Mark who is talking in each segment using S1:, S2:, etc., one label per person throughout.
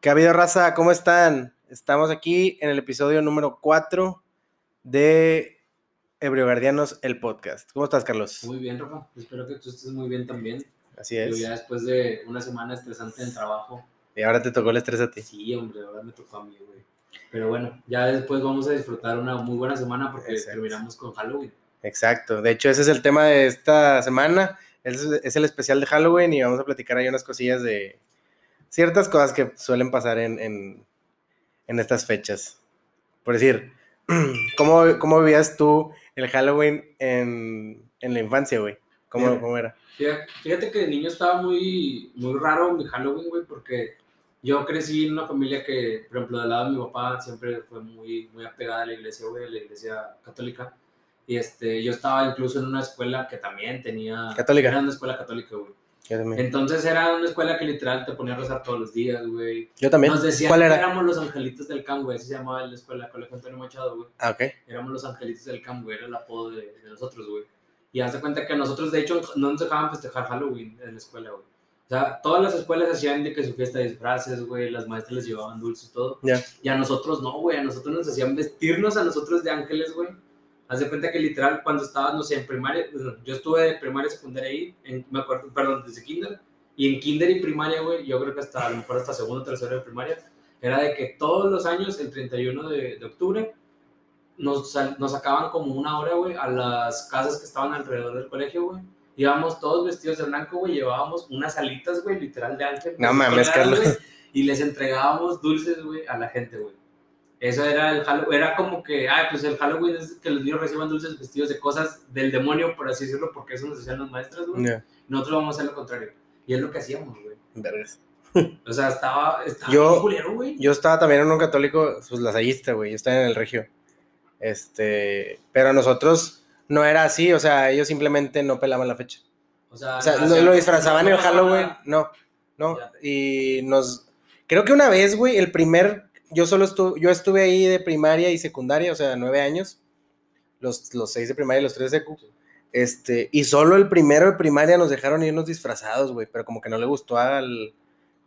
S1: ¿Qué ha habido, raza? ¿Cómo están? Estamos aquí en el episodio número 4 de Ebrio Guardianos, el podcast. ¿Cómo estás, Carlos?
S2: Muy bien, Rafa. Espero que tú estés muy bien también.
S1: Así
S2: Yo
S1: es.
S2: ya después de una semana estresante en trabajo.
S1: Y ahora te tocó el estrés a ti.
S2: Sí, hombre, ahora me tocó a mí, güey. Pero bueno, ya después vamos a disfrutar una muy buena semana porque
S1: Exacto.
S2: terminamos con Halloween.
S1: Exacto. De hecho, ese es el tema de esta semana. Es, es el especial de Halloween y vamos a platicar ahí unas cosillas de ciertas cosas que suelen pasar en, en, en estas fechas. Por decir, ¿cómo, cómo vivías tú el Halloween en, en la infancia, güey? ¿Cómo,
S2: Bien.
S1: ¿Cómo era?
S2: Fíjate, fíjate que de niño estaba muy, muy raro mi Halloween, güey, porque yo crecí en una familia que, por ejemplo, del lado de mi papá siempre fue muy, muy apegada a la iglesia, güey, a la iglesia católica. Y este, yo estaba incluso en una escuela que también tenía...
S1: ¿Católica?
S2: Era una escuela católica, güey. Entonces era una escuela que literal te ponía a rezar todos los días, güey.
S1: Yo también.
S2: Nos decían
S1: ¿Cuál
S2: que
S1: era?
S2: éramos los angelitos del camp, güey. Así se llamaba la escuela, Colegio Antonio Machado, güey.
S1: Ah, ok.
S2: Éramos los angelitos del camp, güey. Era el apodo de, de nosotros, güey. Y haz de cuenta que nosotros, de hecho, no nos dejaban festejar Halloween en la escuela, güey. O sea, todas las escuelas hacían de que su fiesta de disfraces, güey. Las maestras les llevaban dulces y todo.
S1: Ya.
S2: Y a nosotros no, güey. A nosotros nos hacían vestirnos a nosotros de ángeles, güey. Haz de cuenta que literal, cuando estabas, no sé, en primaria, yo estuve de primaria, secundaria ahí, en- me acuerdo, perdón, desde kinder. Y en kinder y primaria, güey, yo creo que hasta a lo mejor hasta segundo o tercero de primaria, era de que todos los años, el 31 de, de octubre, nos, nos sacaban como una hora, güey, a las casas que estaban alrededor del colegio, güey. Íbamos todos vestidos de blanco, güey, llevábamos unas alitas, güey, literal de ángel.
S1: No mames, Carlos.
S2: Y les entregábamos dulces, güey, a la gente, güey. Eso era el Halloween, era como que, ah, pues el Halloween es que los niños reciban dulces vestidos de cosas del demonio, por así decirlo, porque eso nos decían las maestras, güey.
S1: Ya.
S2: Nosotros vamos a hacer lo contrario. Y es lo que hacíamos, güey.
S1: Vergas.
S2: O sea, estaba, estaba
S1: Yo-
S2: culero, güey.
S1: Yo estaba también en un católico, pues lasallista, güey. Yo estaba en el regio. Este, pero nosotros no era así, o sea, ellos simplemente no pelaban la fecha.
S2: O sea,
S1: O sea, lo,
S2: hacían-
S1: lo disfrazaban en el
S2: no
S1: Halloween, no, no.
S2: Ya.
S1: Y nos, creo que una vez, güey, el primer, yo solo estuve, yo estuve ahí de primaria y secundaria, o sea, nueve años, los, los seis de primaria y los tres de secu. Este, y solo el primero de primaria nos dejaron irnos disfrazados, güey, pero como que no le gustó al,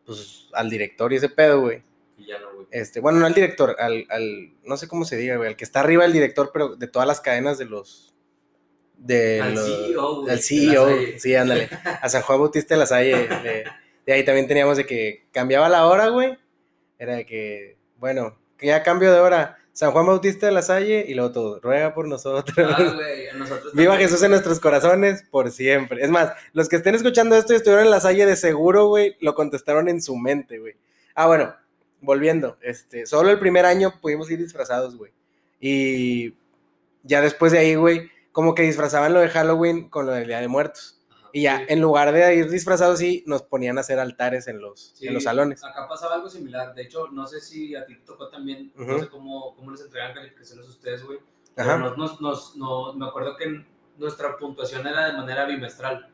S1: pues, al director y ese pedo, güey.
S2: Y ya no, güey.
S1: Este, bueno, no al director, al, al, no sé cómo se diga, güey, al que está arriba del director, pero de todas las cadenas de los, de
S2: Al
S1: los-
S2: CEO, güey,
S1: al CEO, sí, ándale, a San Juan Bautista de la Salle, de, de ahí también teníamos de que cambiaba la hora, güey, era de que, bueno, que ya cambio de hora, San Juan Bautista de la Salle, y luego todo, ruega por nosotros.
S2: Ah, a nosotros
S1: Viva Jesús en nuestros corazones por siempre. Es más, los que estén escuchando esto y estuvieron en la Salle de seguro, güey, lo contestaron en su mente, güey. Ah, bueno, volviendo, este, solo el primer año pudimos ir disfrazados, güey. Y ya después de ahí, güey, como que disfrazaban lo de Halloween con lo del Día de Muertos. Y ya,
S2: sí.
S1: en lugar de ir disfrazados, sí, nos ponían a hacer altares en los,
S2: Sí,
S1: en los salones.
S2: Acá pasaba algo similar. De hecho, no sé si a ti te tocó también, no
S1: Ujú.
S2: sé cómo, cómo les entregan calificaciones a ustedes, güey. Nos, nos, nos- no- me acuerdo que nuestra puntuación era de manera bimestral.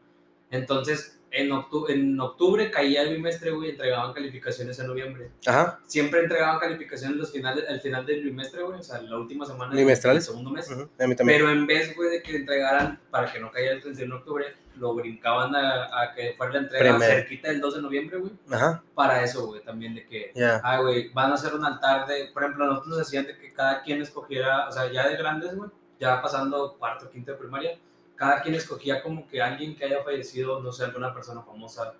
S2: Entonces, en, octu- en octubre caía el bimestre, güey, entregaban calificaciones en noviembre.
S1: Ajá.
S2: Siempre entregaban calificaciones los finales, al final del bimestre, güey, o sea, la última semana del- segundo mes.
S1: ujú, A mí también.
S2: Pero en vez, güey, de que entregaran para que no cayera el 31 de octubre, lo brincaban a, a que fuera la entrega
S1: Primer.
S2: cerquita del 2 de noviembre, güey.
S1: Ajá.
S2: Para eso, güey, también de que,
S1: Ya.
S2: ah, güey, van a hacer un altar de, por ejemplo, nosotros nos hacían de que cada quien escogiera, o sea, ya de grandes, güey, ya pasando cuarto, quinto de primaria, cada quien escogía como que alguien que haya fallecido, no sé, alguna persona famosa,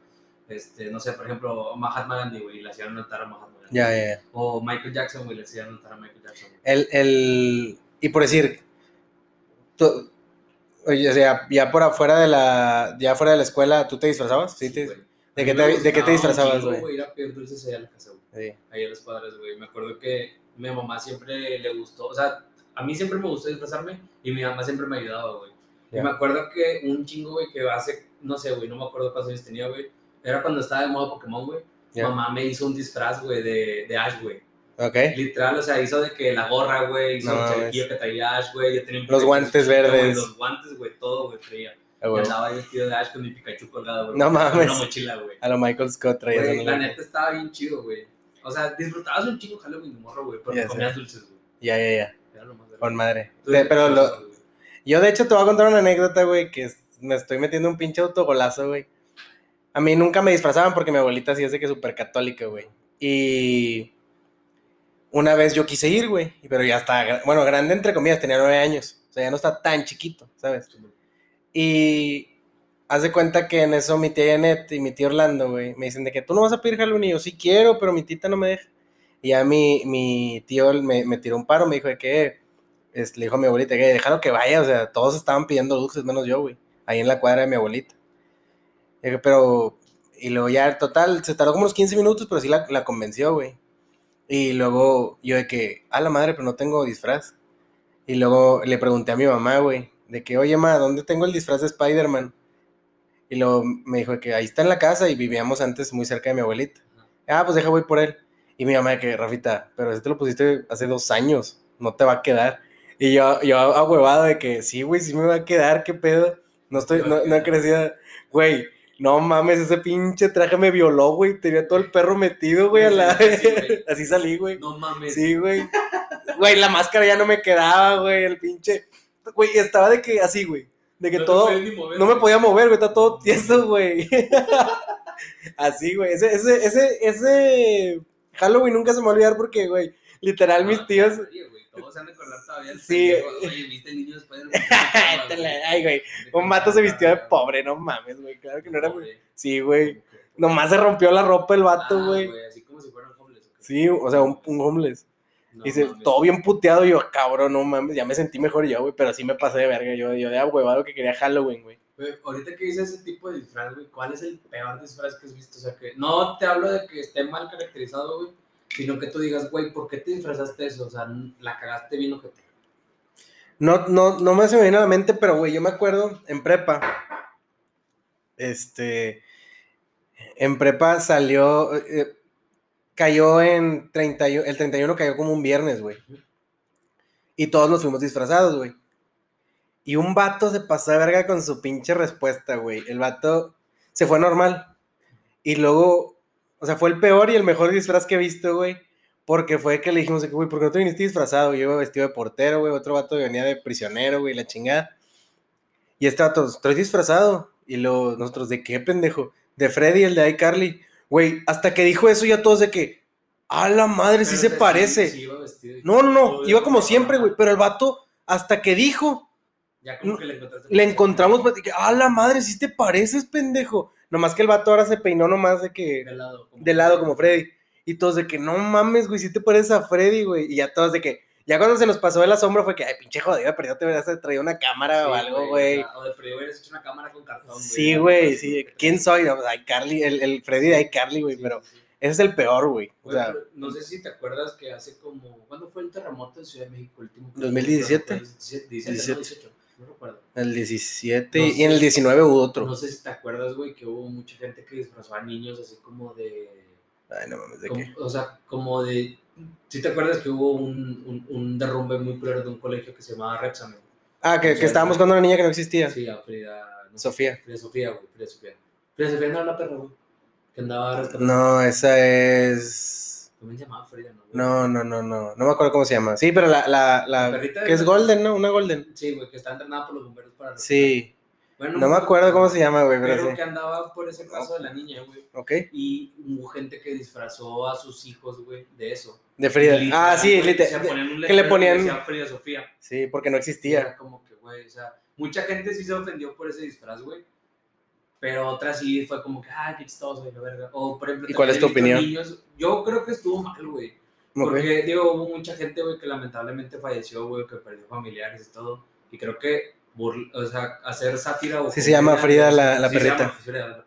S2: este, no sé, por ejemplo, Mahatma Gandhi, güey, le hacían un altar a Mahatma Gandhi.
S1: Ya, ya, ya.
S2: O Michael Jackson, güey, le hacían un altar a Michael Jackson.
S1: El, el, y por decir, tú- oye, o sea, ya por afuera de la, ya fuera de la escuela, ¿tú te disfrazabas? ¿Sí? te-
S2: güey.
S1: ¿De qué te, de qué te disfrazabas, güey?
S2: Ir a pedir dulces allá a la casa, güey.
S1: Sí.
S2: Ahí a los padres, güey. Me acuerdo que mi mamá siempre le gustó, o sea, a mí siempre me gustó disfrazarme y mi mamá siempre me ayudaba, güey.
S1: Ya.
S2: Y me acuerdo que un chingo, güey, que hace, no sé, güey, no me acuerdo cuántos años tenía, güey. Era cuando estaba de moda Pokémon, güey.
S1: Ya.
S2: Mamá me hizo un disfraz, güey, de, de Ash, güey.
S1: Ok.
S2: Literal, o sea, hizo de que la gorra, güey, hizo
S1: No
S2: un chalequillo que traía Ash, güey. Yo tenía un
S1: Los guantes verdes.
S2: Los guantes, güey, todo, güey, traía.
S1: Ah,
S2: Y
S1: güey.
S2: andaba vestido de Ash con mi Pikachu colgado, güey.
S1: No mames.
S2: Una mochila, güey.
S1: A lo Michael Scott traías
S2: Güey,
S1: una
S2: la neta estaba bien chido, güey. O sea, disfrutabas un chingo Halloween de morro, güey, porque
S1: sé.
S2: comías dulces, güey.
S1: Ya, ya, ya. Con madre. Pero lo, yo de hecho te voy a contar una anécdota, güey, que me estoy metiendo un pinche autogolazo, güey. A mí nunca me disfrazaban porque mi abuelita sí es de que súper católica, güey. Y una vez yo quise ir, güey, pero ya está, bueno, grande entre comillas, tenía nueve años. O sea, ya no está tan chiquito, ¿sabes? Y haz de cuenta que en eso mi tía Janet y mi tío Orlando, güey, me dicen de que tú no vas a pedir Halloween. Y yo sí quiero, pero mi tita no me deja. Y ya mi, mi tío me, me tiró un paro, me dijo de que, es, le dijo a mi abuelita que déjalo que vaya. O sea, todos estaban pidiendo dulces, menos yo, güey, ahí en la cuadra de mi abuelita. Dije, pero, y luego ya, total, se tardó como unos 15 minutos, pero sí la, la convenció, güey. Y luego yo de que, a la madre, pero no tengo disfraz. Y luego le pregunté a mi mamá, güey, de que, oye, ma, ¿dónde tengo el disfraz de Spider-Man? Y luego me dijo que ahí está en la casa y vivíamos antes muy cerca de mi abuelita. Ah, pues deja, voy por él. Y mi mamá de que, Rafita, pero ese te lo pusiste hace dos años, no te va a quedar. Y yo, yo ahuevado de que, sí, güey, sí me va a quedar, qué pedo. No estoy, no, no he crecido. Güey, no mames, ese pinche traje me violó, güey. Tenía todo el perro metido, güey, a la...
S2: Sí, güey.
S1: Así salí, güey.
S2: No mames.
S1: Sí, güey. Güey, la máscara ya no me quedaba, güey. El pinche. Güey, estaba de que así, güey. De que
S2: No
S1: todo.
S2: mover,
S1: No me podía mover, güey. Está todo tieso, güey. así, güey. Ese, ese, ese, ese Halloween nunca se me va a olvidar porque, güey, literal, mis
S2: Ah,
S1: tíos.
S2: Todos se han de acordar todavía.
S1: Sí.
S2: Oye, ¿viste el niño después
S1: Ay, güey. Un vato se vistió de pobre, no mames, güey. Claro que no era. Sí, güey. Nomás se rompió la ropa el vato,
S2: Ah,
S1: güey.
S2: Así como si fueran homeless. ¿o qué?
S1: Sí, o sea, un, un homeless.
S2: No
S1: Dice,
S2: mames.
S1: todo bien puteado. Yo, cabrón, no mames, ya me sentí mejor yo, güey. Pero sí me pasé de verga. Yo, yo de huevado que quería Halloween, güey.
S2: Güey, ahorita que dices ese tipo de disfraz, güey, ¿cuál es el peor disfraz que has visto? O sea, que no te hablo de que esté mal caracterizado, güey, sino que tú digas, güey, ¿por qué te disfrazaste eso? O sea, la cagaste bien ojete.
S1: No, no, no me se me viene a la mente, pero, güey, yo me acuerdo en prepa. Este. En prepa salió. eh, cayó en 31. El 31 cayó como un viernes, güey. Y todos nos fuimos disfrazados, güey. Y un vato se pasó de verga con su pinche respuesta, güey. El vato se fue normal. Y luego. O sea, fue el peor y el mejor disfraz que he visto, güey. Porque fue que le dijimos, güey, ¿por qué no te viniste disfrazado? Yo iba vestido de portero, güey. Otro vato venía de prisionero, güey, la chingada. Y este vato, estoy disfrazado. Y luego nosotros, ¿de qué, pendejo? De Freddy, el de iCarly. Güey, hasta que dijo eso ya todos de que, a la madre, sí se parece.
S2: sí iba vestido y-
S1: No, no, no, iba como siempre, güey. Pero el vato, hasta que dijo,
S2: Ya como que le encontraste.
S1: le encontramos, pues, a la madre, sí te pareces, pendejo. Nomás que el vato ahora se peinó nomás de que,
S2: De lado. como-
S1: de lado como Freddy. Y todos de que, no mames, güey, sí te pareces a Freddy, güey. Y ya todos de que, ya cuando se nos pasó el asombro fue que, ay, pinche jodido, pero ya te hubieras traído una cámara
S2: Sí,
S1: o algo, güey.
S2: O, de perdido hubieras hecho una cámara con cartón, güey.
S1: Sí, güey, sí. ¿Quién soy? No, pues, iCarly, el, el Freddy de iCarly, güey,
S2: Sí,
S1: pero ese es el peor, güey. O sea,
S2: no sé si te acuerdas que hace como. ¿Cuándo fue el terremoto en Ciudad de México? El último.
S1: 2017.
S2: 17, 17,
S1: 17.
S2: no, 18, no recuerdo.
S1: El 17
S2: No
S1: y en el 19 hubo otro.
S2: No sé si te acuerdas, güey, que hubo mucha gente que disfrazó a niños así como de.
S1: Ay, no mames, ¿de
S2: como-
S1: qué?
S2: o sea, como de. ¿Sí te acuerdas que hubo un, un, un derrumbe muy claro de un colegio que se llamaba Repsamen?
S1: Ah, que,
S2: o
S1: que estábamos con una niña que no existía.
S2: Sí, a Frida. no
S1: Sofía.
S2: Frida Sofía, güey, Frida Sofía. Frida Sofía no era la perra, güey. Que andaba.
S1: No, esa es.
S2: ¿Cómo se llamaba Frida? No, güey?
S1: No, no, no, no. No me acuerdo cómo se llama. Sí, pero la. la, la-
S2: ¿La perrita de
S1: que es Golden, ¿no? Una Golden.
S2: Sí, güey, que está entrenada por los bomberos para.
S1: Sí.
S2: Bueno,
S1: No me acuerdo cómo se llama, güey,
S2: Pero
S1: pero sí.
S2: que andaba por ese caso de la niña, güey.
S1: Ok.
S2: Y hubo gente que disfrazó a sus hijos, güey, de eso.
S1: De Frida.
S2: Literal,
S1: Ah, sí,
S2: güey,
S1: lite-
S2: se ponían un
S1: que le ponían-
S2: decía Frida Sofía.
S1: Sí, porque no existía.
S2: Era como que, güey, o sea, mucha gente sí se ofendió por ese disfraz, güey. Pero otra sí fue como que, ah, qué chistoso, la verga. O, por ejemplo,
S1: ¿Y cuál es tu opinión?
S2: niños- yo creo que estuvo mal, güey. Porque, digo, hubo mucha gente, güey, que lamentablemente falleció, güey, que perdió familiares y todo. Y creo que, burl- o sea, hacer sátira o...
S1: Sí, se llama Frida la- la
S2: Sí, se
S1: perrita.
S2: llama Frida la perrita.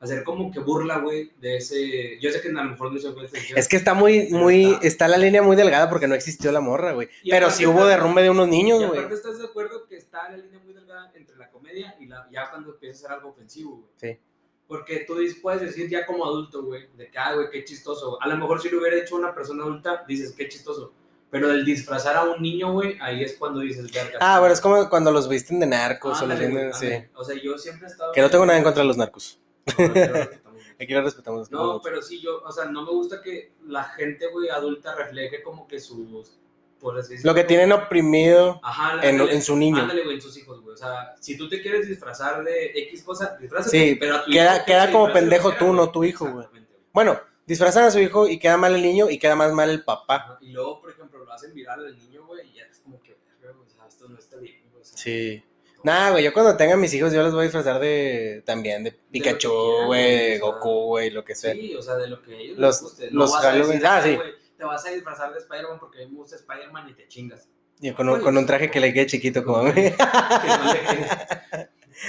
S2: Hacer como que burla, güey, de ese... Yo sé que a lo mejor no se puede
S1: Es que está muy, muy,
S2: está-
S1: está la línea muy delgada porque no existió la morra, güey. Pero sí hubo derrumbe de unos niños, güey.
S2: aparte estás de acuerdo que está la línea muy delgada entre la comedia y la, ya cuando empieza a ser algo ofensivo, güey.
S1: Sí.
S2: Porque tú puedes decir ya como adulto, güey, de que, ah, güey, qué chistoso. A lo mejor si lo hubiera hecho una persona adulta, dices, qué chistoso. Pero el disfrazar a un niño, güey, ahí es cuando dices, verga.
S1: Ah, bueno, es como cuando los visten de narcos o los venden, sí.
S2: O sea, yo siempre he estado...
S1: Que no tengo nada en contra de los narcos. Aquí lo respetamos.
S2: No, pero sí, yo, o sea, no me gusta que la gente, güey, adulta refleje como que sus, por así decirlo,
S1: Lo que tienen oprimido
S2: Ajá,
S1: en,
S2: ándale,
S1: en su niño.
S2: Ándale, güey, en sus hijos, güey. O sea, si tú te quieres disfrazar de X cosa, disfrázate,
S1: Sí,
S2: pero a tu
S1: queda-
S2: hijo que
S1: queda como pendejo tú, no tu hijo, güey. Bueno, disfrazan a su hijo y queda mal el niño y queda más mal el papá.
S2: Ajá, Y luego, por ejemplo, lo hacen viral al niño, güey, y ya es como que, o sea, esto no está bien, güey. o sea,
S1: Sí. Nah, güey, yo cuando tenga mis hijos yo los voy a disfrazar de también de Pikachu, güey, Goku, güey, lo que sea.
S2: Sí, o sea, de lo que ellos
S1: Los-
S2: les guste.
S1: los Halloween- ah, sí.
S2: güey, Te vas a disfrazar de Spider-Man porque a mí me gusta Spider-Man y te chingas.
S1: Y con un, con un traje que le quede chiquito como a mí.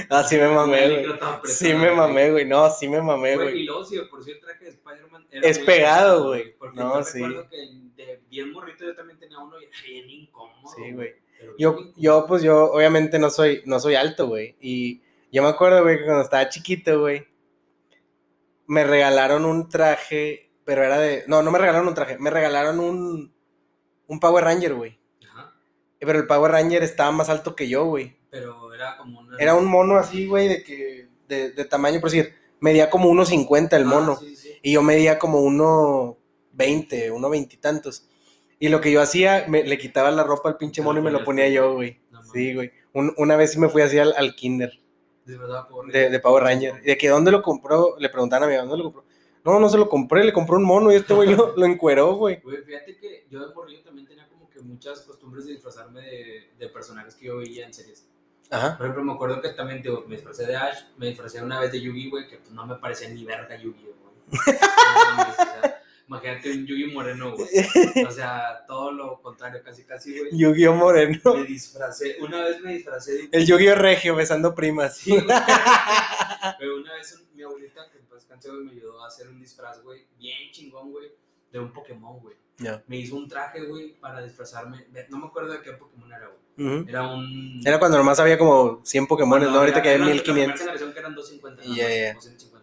S1: Ah, sí me mamé, güey. Sí me mamé, güey. No, sí me mamé,
S2: Güey, y luego, si por sí el traje de Spider-Man era
S1: Es pegado, güey. No, sí.
S2: recuerdo que de bien morrito yo también tenía uno y era bien incómodo.
S1: Sí, güey. Yo, yo, pues yo, obviamente no soy, no soy alto, güey. Y yo me acuerdo, güey, que cuando estaba chiquito, güey, me regalaron un traje, pero era de. No, no me regalaron un traje, me regalaron un. Un Power Ranger, güey.
S2: Ajá.
S1: Pero el Power Ranger estaba más alto que yo, güey.
S2: Pero era como una.
S1: Era un mono así, güey, de que. De, de tamaño, por decir, medía como 1.50 el
S2: Ah,
S1: mono.
S2: sí, sí.
S1: Y yo medía como 1.20, 1.20 y tantos. Y lo que yo hacía, me, le quitaba la ropa al pinche mono y me lo ponía yo, güey.
S2: No.
S1: Sí, güey. Un- una vez sí me fui así al, al kinder
S2: De verdad, pobre.
S1: de, de Power Ranger. De que dónde lo compró, le preguntaban a mi mamá, ¿dónde lo compró? No, no se lo compré, le compró un mono y este güey lo, lo encueró, güey.
S2: Güey, fíjate que yo de morrillo también tenía como que muchas costumbres de disfrazarme de, de personajes que yo veía en series.
S1: Ajá.
S2: Por ejemplo, me acuerdo que también digo, me disfracé de Ash, me disfracé una vez de Yugi, güey, que pues no me parecía ni verga Yugi, güey. Imagínate un Yugi Moreno, güey. O sea, todo lo contrario, casi, casi, güey.
S1: Yugi Moreno.
S2: Me disfracé, una vez me disfracé. De...
S1: El Yugi Regio besando primas.
S2: Sí. Pero una vez mi abuelita, que pues canción me ayudó a hacer un disfraz, güey, bien chingón, güey, de un Pokémon, güey.
S1: Yeah.
S2: Me hizo un traje, güey, para disfrazarme. No me acuerdo de qué Pokémon era, güey. Era un.
S1: Era cuando nomás había como 100 Pokémon, ¿no? Ahorita que hay 1500.
S2: La versión que eran 250, 250.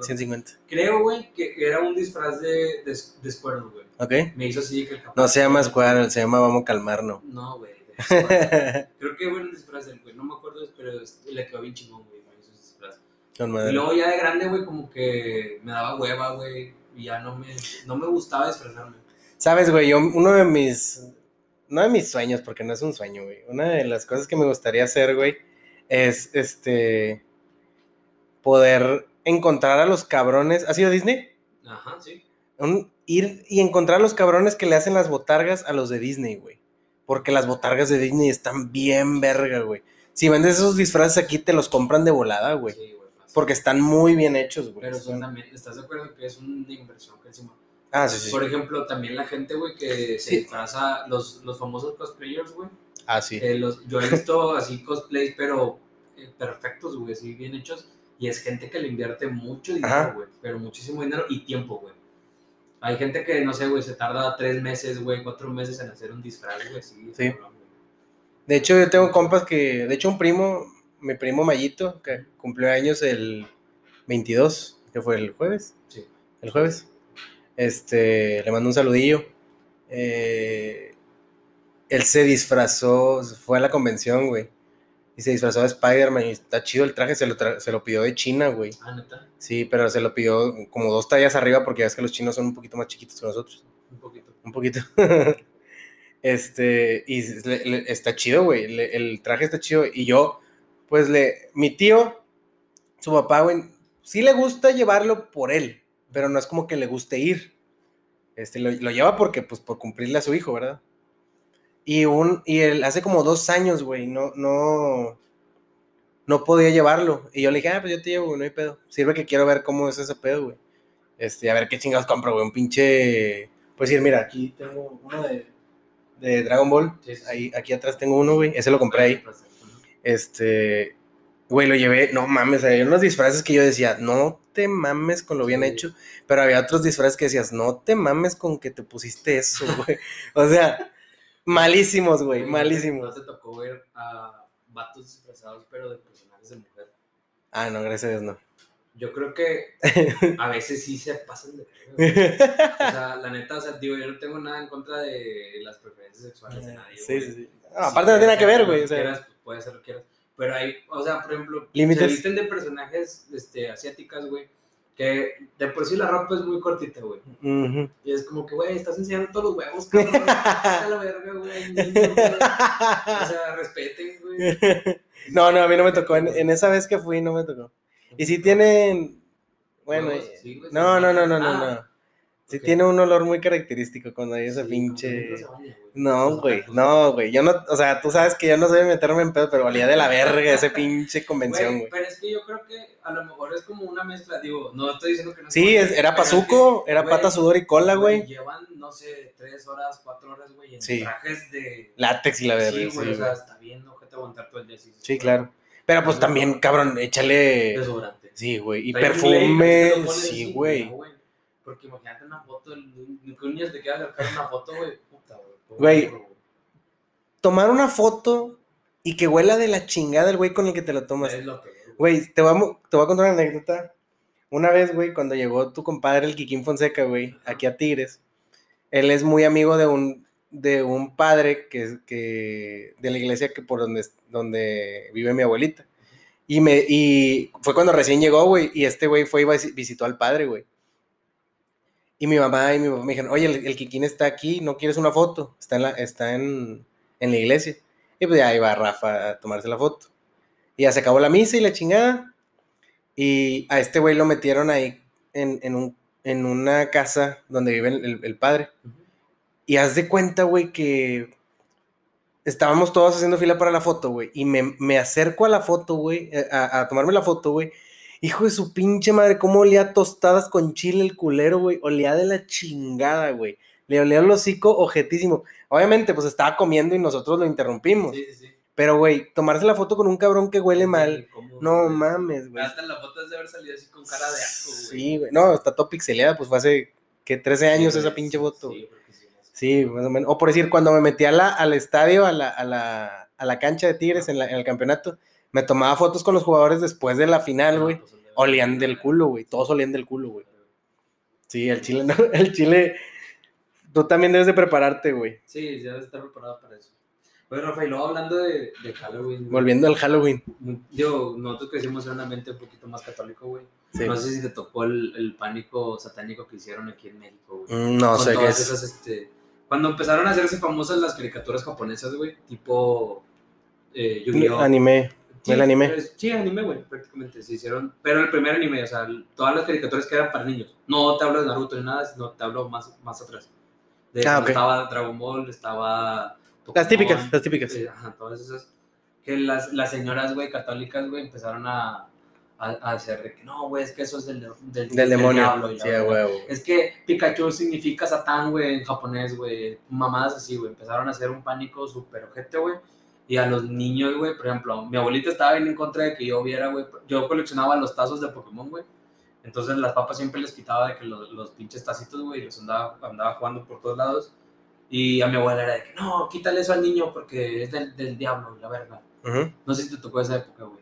S2: 150. Creo, güey, que era un disfraz de, de, güey.
S1: Ok.
S2: Me hizo así que el
S1: No se llama escuadro, se llama Vamos a calmarnos.
S2: No, güey. Creo que fue un disfraz del güey, no me acuerdo, pero le quedó bien chingón, güey. Me hizo ese disfraz. Y luego ya de grande, güey, como que me daba hueva, güey. Y ya no me, no me gustaba disfrazarme.
S1: Sabes, güey, yo uno de mis. No de mis sueños, porque no es un sueño, güey. Una de las cosas que me gustaría hacer, güey, es este. Poder encontrar a los cabrones. ¿Ha sido Disney?
S2: Ajá, sí.
S1: Un- ir y encontrar a los cabrones que le hacen las botargas a los de Disney, güey. Porque las botargas de Disney están bien verga, güey. Si vendes esos disfraces aquí, te los compran de volada, güey.
S2: Sí, güey.
S1: Porque están muy bien hechos, güey.
S2: Pero son también, ¿estás de acuerdo que es una inversión que encima?
S1: Ah, sí, sí.
S2: Por ejemplo, también la gente, güey, que se
S1: Sí.
S2: disfraza, los, los famosos cosplayers, güey.
S1: Ah, sí.
S2: eh, los, yo he visto así cosplays, pero eh, perfectos, güey, así bien hechos. Y es gente que le invierte mucho dinero, güey. Pero muchísimo dinero y tiempo, güey. Hay gente que, no sé, güey, se tarda tres meses, güey, cuatro meses en hacer un disfraz, güey, sí.
S1: Sí.
S2: cabrón, güey.
S1: De hecho, yo tengo compas que, de hecho, un primo, mi primo Mayito, que cumplió años el 22, que fue el jueves.
S2: Sí.
S1: El jueves. Este, le mando un saludillo. Eh, él se disfrazó, fue a la convención, güey. Y se disfrazó de Spider-Man y está chido el traje, se lo, tra- se lo pidió de China, güey.
S2: Ah, neta,
S1: Sí, pero se lo pidió como dos tallas arriba porque ya ves que los chinos son un poquito más chiquitos que nosotros.
S2: un poquito.
S1: Un poquito. este, y le- le- está chido, güey. le- El traje está chido. Y yo, pues le. Mi tío, su papá, güey, sí le gusta llevarlo por él, pero no es como que le guste ir. Este, lo, lo lleva porque, pues, por cumplirle a su hijo, ¿verdad? Y un, y él hace como dos años, güey, no, no, no podía llevarlo. Y yo le dije, ah, pues yo te llevo, güey, no hay pedo. Sirve que quiero ver cómo es ese pedo, güey. Este, a ver qué chingados compro, güey. Un pinche. Pues decir, mira, aquí tengo uno de, de Dragon Ball.
S2: Sí, sí.
S1: Ahí, aquí atrás tengo uno, güey. Ese lo compré ahí. Este. Güey, lo llevé. No mames, había unos disfraces que yo decía, no te mames con lo bien
S2: Sí.
S1: hecho. Pero había otros disfraces que decías, no te mames con que te pusiste eso, güey. o sea, malísimos, güey,
S2: ¿No
S1: malísimos.
S2: te tocó ver a vatos disfrazados, pero de personajes de mujer?
S1: Ah, no, gracias a Dios, no.
S2: Yo creo que a veces sí se pasan de verga. O sea, la neta, o sea, digo, yo no tengo nada en contra de las preferencias sexuales de nadie.
S1: sí, sí, sí. No, aparte no tiene nada que ver, güey. O sea,
S2: quieras, puede ser lo que quieras. Pero hay, o sea, por ejemplo,
S1: Límites.
S2: se visten de personajes este, asiáticas, güey, que de por sí la ropa es muy cortita, güey. Y es como que, güey, estás enseñando todos los huevos, cabrón. A la verga, güey. güey. O sea, respeten, güey.
S1: No, no, a mí no me tocó. En, en esa vez que fui, no me tocó. Y si tienen. Bueno,
S2: sí, güey,
S1: no,
S2: sí.
S1: no, no, no, no,
S2: Ah,
S1: no. Sí tiene un olor muy característico cuando hay ese
S2: Sí,
S1: pinche...
S2: que no güey.
S1: No, güey, no. Yo no, o sea, tú sabes que yo no sé meterme en pedo, pero valía de la verga ese pinche convención,
S2: Güey. Pero es que yo creo que a lo mejor es como una mezcla, digo, no estoy diciendo que no
S1: Sí, es- era pazuco,
S2: que,
S1: era pata, sudor y cola, güey.
S2: Llevan, no sé, tres horas, cuatro horas, güey, en
S1: Sí.
S2: trajes de...
S1: Látex y la verga.
S2: sí,
S1: Sí,
S2: güey, o sea, está bien, ojete aguantar todo el día. Sí,
S1: claro. Pero pues también, cabrón, échale.
S2: Desodorante.
S1: Sí, güey. Y perfume.
S2: te
S1: Sí, güey.
S2: Porque imagínate una foto, ni que un niño te acercar una foto, güey, puta, güey.
S1: Güey. Tomar una foto y que huela de la chingada el güey con el que te lo tomas.
S2: Es lo peor,
S1: Güey, te voy, a, te voy a contar una anécdota. Una vez, güey, cuando llegó tu compadre, el Kikín Fonseca, güey, aquí a Tigres, él es muy amigo de un, de un padre que, que, de la iglesia que por donde, donde vive mi abuelita. Y, me, y fue cuando recién llegó, güey, y este güey fue y vis- visitó al padre, güey. Y mi mamá y mi papá me dijeron, oye, el, el Kikín está aquí, ¿no quieres una foto? Está en la, está en, en la iglesia. Y pues ya va Rafa a tomarse la foto. Y ya se acabó la misa y la chingada. Y a este güey lo metieron ahí en, en, un, en una casa donde vive el, el- padre. Y haz de cuenta, güey, que estábamos todos haciendo fila para la foto, güey. Y me, me acerco a la foto, güey, eh, a, a tomarme la foto, güey. Hijo de su pinche madre, cómo olía tostadas con chile el culero, güey. Olía de la chingada, güey. Le olía el hocico ojetísimo. Obviamente, pues estaba comiendo y nosotros lo interrumpimos.
S2: Sí, sí.
S1: Pero, güey, tomarse la foto con un cabrón que huele mal. No
S2: güey.
S1: mames, güey.
S2: Hasta la foto es de haber salido así con cara de asco, güey.
S1: Sí, güey. No, está todo pixeleada, pues fue hace, ¿qué? 13 años esa pinche foto.
S2: Sí, sí,
S1: más o menos. O por decir, cuando me metí a la, al estadio, a la, a, la, a la cancha de Tigres en el campeonato, me tomaba fotos con los jugadores después de la final,
S2: No,
S1: güey.
S2: pues,
S1: Olían del culo, güey. Todos olían del culo, güey. Sí, el chile, no, el chile. Tú también debes de prepararte, güey.
S2: Sí, ya debe estar preparado para eso. Oye, Rafael, luego hablando de, de Halloween. güey,
S1: Volviendo al Halloween.
S2: Digo, nosotros crecimos en un ambiente un poquito más católico, güey.
S1: Sí.
S2: No sé si te tocó el, el pánico satánico que hicieron aquí en México, güey.
S1: Mm, No
S2: Con
S1: sé qué es.
S2: esas, este... Cuando empezaron a hacerse famosas las caricaturas japonesas, güey, tipo eh, Yu-Gi-Oh!
S1: Anime.
S2: Sí,
S1: el anime.
S2: pues, sí, anime, güey, prácticamente se hicieron. Pero el primer anime, o sea, todas las caricaturas que eran para niños. No te hablo de Naruto ni nada, sino te hablo más, más atrás. De
S1: Ah,
S2: cuando
S1: ok.
S2: Estaba Dragon Ball, estaba.
S1: Las
S2: Pokémon,
S1: típicas, las típicas.
S2: eh, ajá, todas esas. Que las, las señoras, güey, católicas, güey, empezaron a, a, a hacer de que no, güey, es que eso es del, del,
S1: Del demonio.
S2: diablo
S1: Sí, a
S2: verga".
S1: huevo.
S2: Es que Pikachu significa Satán, güey, en japonés, güey. Mamadas así, güey. Empezaron a hacer un pánico súper ojete, güey. Y a los niños, güey, por ejemplo, mi abuelita estaba bien en contra de que yo viera, güey. Yo coleccionaba los tazos de Pokémon, güey. Entonces las papas siempre les quitaba de que los, los pinches tacitos, güey, los andaba, andaba jugando por todos lados. Y a mi abuela era de que, no, quítale eso al niño porque es del, del diablo, la verga.
S1: Ujú.
S2: No sé si te tocó esa época, güey.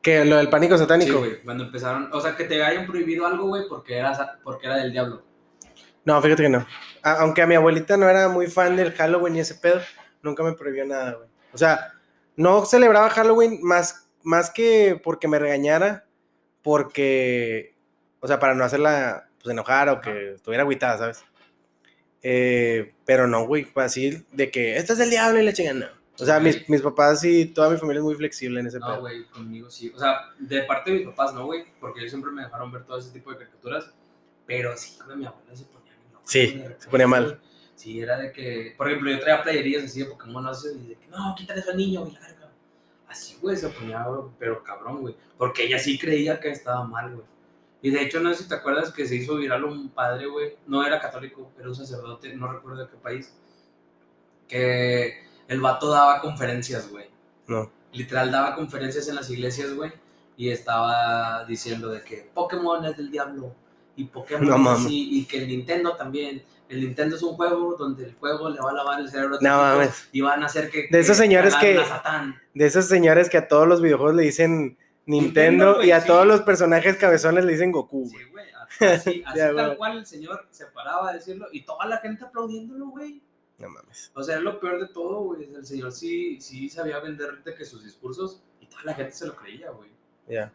S1: Que lo del pánico
S2: Sí,
S1: satánico.
S2: güey, cuando empezaron, o sea, que te hayan prohibido algo, güey, porque era, porque era del diablo.
S1: No, fíjate que no. A- aunque a mi abuelita no era muy fan del Halloween y ese pedo, nunca me prohibió nada, güey. O sea, no celebraba Halloween más, más que porque me regañara, porque, o sea, para no hacerla pues, enojar o que estuviera agüitada, ¿sabes? Eh, pero no, güey, fue así de que este es el diablo y la chingan, no. O sea, mis, mis papás y toda mi familia es muy flexible en ese
S2: No, güey, conmigo sí. O sea, de parte de mis papás no, güey, porque ellos siempre me dejaron ver todo ese tipo de caricaturas. Pero sí, güey, mi abuela se ponía bien
S1: Sí, se ponía mal.
S2: Sí, era de que, por ejemplo, yo traía playerías así de Pokémon, sé, y de que, no, quítale eso al niño, güey, la verga. Así, güey, se ponía, pero cabrón, güey. Porque ella sí creía que estaba mal, güey. Y de hecho, no sé si te acuerdas que se hizo viral un padre, güey, no era católico, era un sacerdote, no recuerdo de qué país, que el vato daba conferencias, güey
S1: No.
S2: literal daba conferencias en las iglesias, güey, y estaba diciendo de que Pokémon es del diablo y Pokémon
S1: No
S2: es así, y que el Nintendo también. El Nintendo es un juego donde el juego le va a lavar el cerebro
S1: No mames.
S2: y van a hacer que
S1: De esos señores que-
S2: a.
S1: De esos señores que a todos los videojuegos le dicen Nintendo, y a
S2: sí.
S1: todos los personajes cabezones le dicen Goku.
S2: Sí,
S1: güey.
S2: así, así
S1: Ya,
S2: tal cual el señor se paraba a decirlo y toda la gente aplaudiéndolo, güey.
S1: No mames.
S2: O sea, es lo peor de todo, güey. El señor sí, sí sabía vender de que sus discursos y toda la gente se lo creía, güey.
S1: Ya.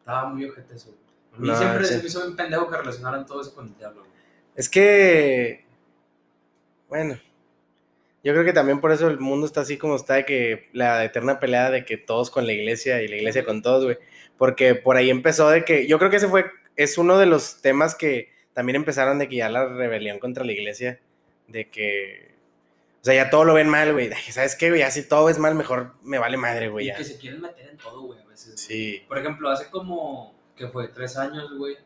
S2: Estaba muy ojete eso. A mí
S1: No,
S2: siempre
S1: sí.
S2: se me hizo un pendejo que relacionaran todo eso con el diablo. güey.
S1: Es que. Bueno. Yo creo que también por eso el mundo está así como está, de que la eterna pelea de que todos con la iglesia y la iglesia con todos, güey. Porque por ahí empezó de que. Yo creo que ese fue. Es uno de los temas que también empezaron de que ya la rebelión contra la iglesia, de que, o sea, ya todo lo ven mal, güey. ¿Sabes qué, güey? Ya si todo es mal, mejor me vale madre, güey.
S2: Y que se quieren meter en todo, güey, a veces. güey.
S1: Sí.
S2: Por ejemplo, hace como, que fue tres años, güey,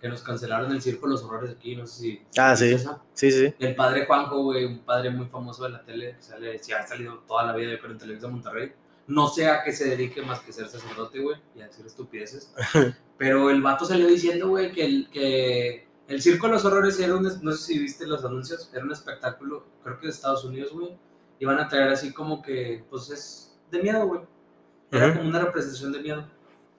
S2: que nos cancelaron el Circo de los Horrores aquí, no sé si...
S1: Ah,
S2: ¿viste
S1: sí.
S2: esa?
S1: Sí, sí.
S2: El padre Juanjo, güey, un padre muy famoso de la tele, que sale, sí, ha salido toda la vida, yo creo, en Televisa Monterrey. No sé a qué se dedique más que ser sacerdote, güey, y a decir estupideces. Pero el vato salió diciendo, güey, que el, que el Circo de los Horrores era un, no sé si viste los anuncios, era un espectáculo, creo que de Estados Unidos, güey. Iban a traer así como que, pues es de miedo, güey. Era como una representación de miedo,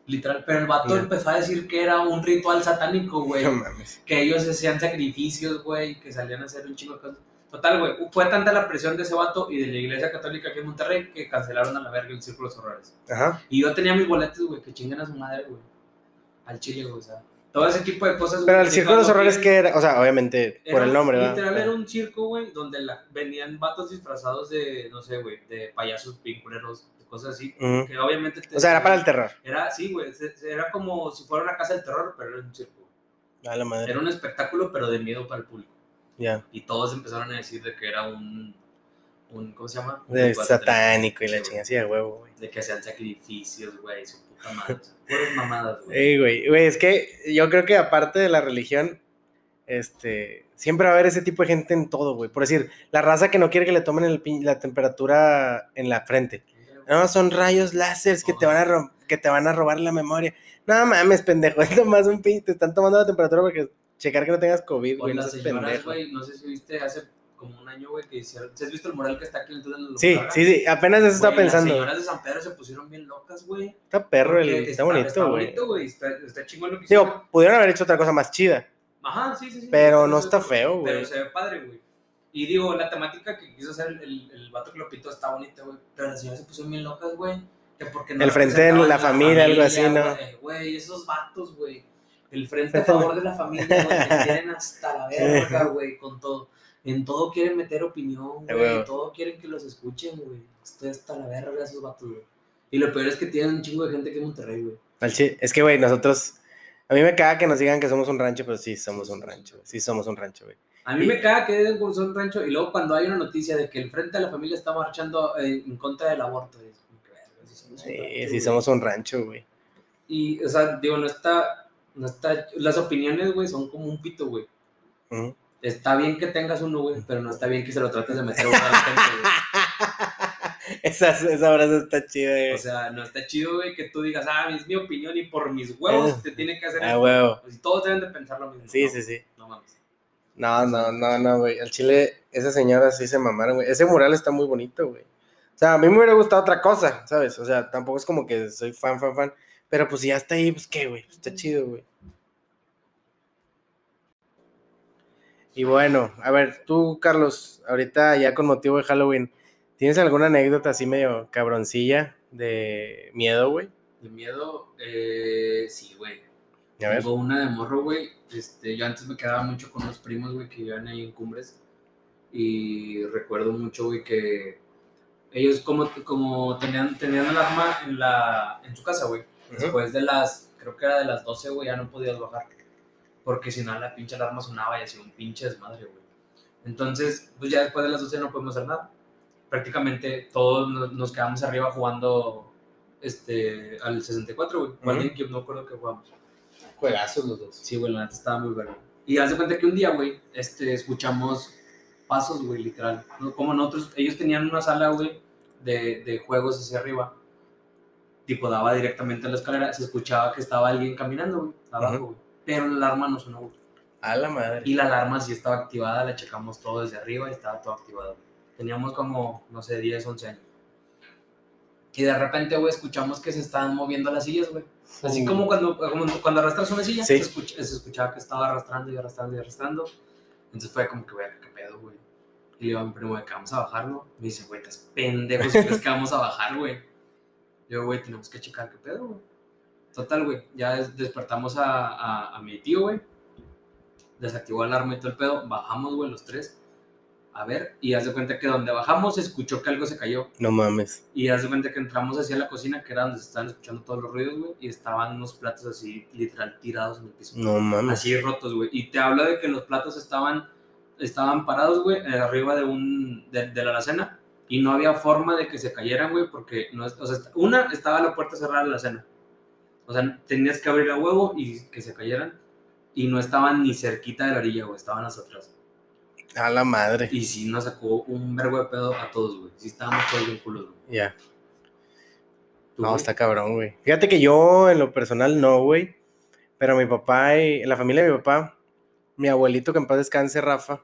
S2: literal. Pero el vato empezó a decir que era un ritual satánico, güey
S1: No mames.
S2: que ellos hacían sacrificios, güey, que salían a hacer un chingo de cosas. Total, güey, fue tanta la presión de ese vato y de la iglesia católica aquí en Monterrey que cancelaron a la verga el Círculo de los Horrores.
S1: Ajá.
S2: Y yo tenía mis boletos, güey, que chingan a su madre, güey. Al chile, güey, o sea. Todo ese tipo de cosas,
S1: Pero el Circo de los Horrores, que era? O sea, obviamente, por el nombre, ¿verdad?
S2: Literal era un circo, güey, donde la- venían vatos disfrazados de, no sé, güey, de payasos pinculeros, cosas así. Que obviamente... te-
S1: O sea, era para el terror.
S2: Era, sí, güey, era como si fuera una casa del terror, pero era un circo.
S1: A la madre.
S2: Era un espectáculo, pero de miedo para el público.
S1: Ya.
S2: y todos empezaron a decir de que era un, un ¿cómo se llama? Un
S1: satánico y la chingada de huevo, güey.
S2: De que hacían sacrificios, güey, su puta madre. puras mamadas, güey.
S1: Ey, güey. Güey, es que yo creo que aparte de la religión, este, siempre va a haber ese tipo de gente en todo, güey. Por decir, la raza que no quiere que le tomen el la temperatura en la frente. No, son rayos láseres que te van a que te van a robar la memoria. No mames, pendejo, es nomás un pin, te están tomando la temperatura porque checar que no tengas COVID, güey, no seas pendejo.
S2: güey, no sé si viste hace como un año, güey, que hicieron. ¿Sí has visto el mural que está aquí en el túnel de
S1: Sí, sí, sí, apenas eso estaba pensando.
S2: Las señoras de San Pedro se pusieron bien locas, güey.
S1: Está perro, el,
S2: porque
S1: está, bonito,
S2: Está
S1: güey.
S2: bonito, güey. Está, está chingón lo que hicieron.
S1: Digo, pudieron haber hecho otra cosa más chida,
S2: Ajá, sí, sí, sí.
S1: pero no está feo,
S2: Pero
S1: güey.
S2: se ve padre, güey. Y digo, la temática que quiso hacer el, el, el vato que lo pintó está bonita, güey. Pero las señoras se pusieron bien locas, güey. Que porque
S1: El frente de la familia, algo así, ¿no?
S2: güey. Esos vatos, güey. El frente a favor de la familia, güey. Quieren hasta la verga, güey, con todo. En todo quieren meter opinión,
S1: Eh,
S2: güey. En todo quieren que los escuchen, güey. Estoy hasta la verga de esos vatos, güey. Y lo peor es que tienen un chingo de gente aquí en Monterrey, güey.
S1: Es que, güey, nosotros. A mí me caga que nos digan que somos un rancho, pero sí somos un rancho. güey. Sí somos un rancho, güey.
S2: A mí
S1: Y-
S2: me caga que den por un rancho y luego cuando hay una noticia de que el Frente de la Familia está marchando eh, en contra del aborto, es como verga, sí somos un
S1: Sí,
S2: rancho, güey.
S1: somos un rancho, güey.
S2: Y, o sea, digo, no está, no está, las opiniones, güey, son como un pito, güey.
S1: Ujú.
S2: Está bien que tengas uno, güey, pero no está bien que se lo trates de meter a la gente, güey.
S1: esa, esa frase está chida, güey.
S2: O sea, no está chido, güey, que tú digas, ah, es mi opinión y por mis huevos
S1: Eh.
S2: te tiene que hacer
S1: Ah,
S2: esto.
S1: huevo.
S2: Pues, todos deben de pensar lo mismo.
S1: Sí,
S2: ¿no?
S1: sí, sí.
S2: No mames.
S1: No, no, no, no, güey. Al chile, esa señora sí se mamaron, güey. Ese mural está muy bonito, güey. O sea, a mí me hubiera gustado otra cosa, ¿sabes? O sea, tampoco es como que soy fan, fan, fan. Pero pues si ya está ahí, pues qué, güey. Está chido, güey. Y bueno, a ver, tú, Carlos, ahorita ya con motivo de Halloween, ¿tienes alguna anécdota así medio cabroncilla de miedo, güey?
S2: De miedo, eh, sí, güey.
S1: A ver.
S2: Tengo una de morro, güey. Este, yo antes me quedaba mucho con los primos, güey, que vivían ahí en Cumbres. Y recuerdo mucho, güey, que ellos como, como tenían, tenían el arma en, la, en su casa, güey. Después de las, creo que era de las 12, güey, ya no podías bajar. Porque si no, la pinche alarma sonaba y hacía un pinche desmadre, güey. Entonces, pues ya después de las 12 no podemos hacer nada. Prácticamente todos nos, quedamos arriba jugando este, al 64, güey.
S1: Ujú.
S2: GameCube, no recuerdo que jugamos.
S3: Juegazos los dos.
S2: Sí, güey, la neta estaba muy bueno. Y haz de cuenta que un día, güey, este, escuchamos pasos, güey, literal. Como nosotros, ellos tenían una sala, güey, de, de juegos hacia arriba. Tipo, daba directamente a la escalera. Se escuchaba que estaba alguien caminando, güey, abajo, güey. Pero la alarma no sonó, güey.
S1: A la madre.
S2: Y la alarma sí estaba activada, la checamos todo desde arriba y estaba todo activado. Teníamos como, no sé, 10, 11 años. Y de repente, güey, escuchamos que se estaban moviendo las sillas, güey. Así como cuando, como cuando arrastras una silla,
S1: Sí.
S2: se, escucha- se escuchaba que estaba arrastrando y arrastrando y arrastrando. Entonces fue como que, güey, ¿qué pedo, güey? Y le digo a mi primo, güey, que vamos a bajarlo. Me dice, güey, estás pendejo si crees que vamos a bajar, güey. Yo, güey, tenemos que checar qué pedo, güey. Total, güey, ya des- despertamos a, a, a mi tío, güey. Desactivó el alarma y todo el pedo. Bajamos, güey, los tres. A ver, y haz de cuenta que donde bajamos escuchó que algo se cayó.
S1: No mames.
S2: Y haz de cuenta que entramos hacia la cocina, que era donde se estaban escuchando todos los ruidos, güey, y estaban unos platos así, literal, tirados en el piso.
S1: No mames.
S2: Así rotos, güey. Y te habla de que los platos estaban, estaban parados, güey, eh, arriba de, un, de, de la alacena, y no había forma de que se cayeran, güey, porque, no, es- o sea, una, estaba la puerta cerrada de la alacena. O sea, tenías que abrir a huevo y que se cayeran, y no estaban ni cerquita de la orilla, güey, estaban hacia atrás.
S1: A la madre.
S2: Y sí nos sacó un vergo de pedo a todos, güey. Sí estábamos todos bien culos, güey.
S1: Ya.
S2: ¿Tú,
S1: No,
S2: güey?
S1: está cabrón, güey. Fíjate que yo, en lo personal, no, güey. Pero mi papá y la familia de mi papá, mi abuelito, que en paz descanse, Rafa,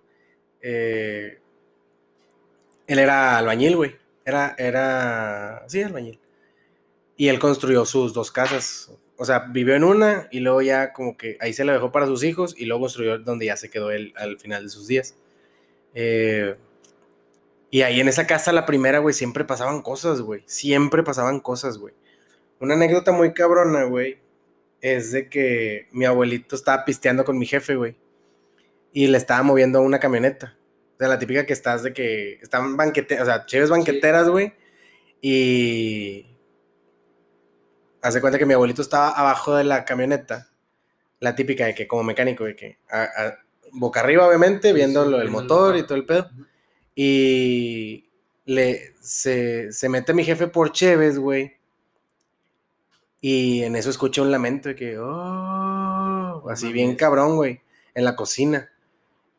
S1: eh, él era albañil, güey. Era, era, sí, albañil. Y él construyó sus dos casas. O sea, vivió en una y luego ya como que ahí se la dejó para sus hijos y luego construyó donde ya se quedó él al final de sus días. Eh, y ahí en esa casa, la primera, güey, siempre pasaban cosas, güey. Siempre pasaban cosas, güey. Una anécdota muy cabrona, güey, es de que mi abuelito estaba pisteando con mi jefe, güey. Y le estaba moviendo una camioneta. O sea, la típica que estás de que están banqueteras, o sea, chéves banqueteras, güey. Y hace cuenta que mi abuelito estaba abajo de la camioneta. La típica de que como mecánico, de que a- a- boca arriba, obviamente, viendo lo del motor y todo el pedo. Y le, se, se mete mi jefe por Cheves, güey. Y en eso escucha un lamento de que, oh, así bien cabrón, güey, en la cocina.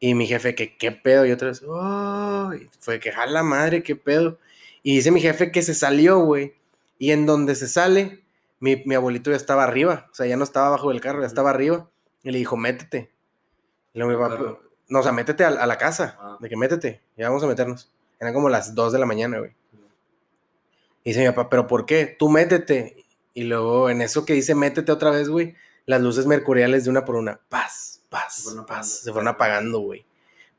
S1: Y mi jefe, que qué pedo. Y otra vez, oh, y fue que jala madre, qué pedo. Y dice mi jefe que se salió, güey. Y en donde se sale, mi, mi abuelito ya estaba arriba. O sea, ya no estaba abajo del carro, ya estaba arriba. Y le dijo, métete. Y luego mi papá,
S2: Claro.
S1: no, o sea, métete a, a la casa.
S2: Ah.
S1: De que métete, ya vamos a meternos. Eran como las 2 de la mañana, güey. Y dice mi papá, ¿pero por qué? Tú métete. Y luego en eso que dice métete otra vez, güey, las luces mercuriales de una por una, paz, paz,
S2: Se fueron
S1: paz,
S2: apagando.
S1: se fueron apagando, güey.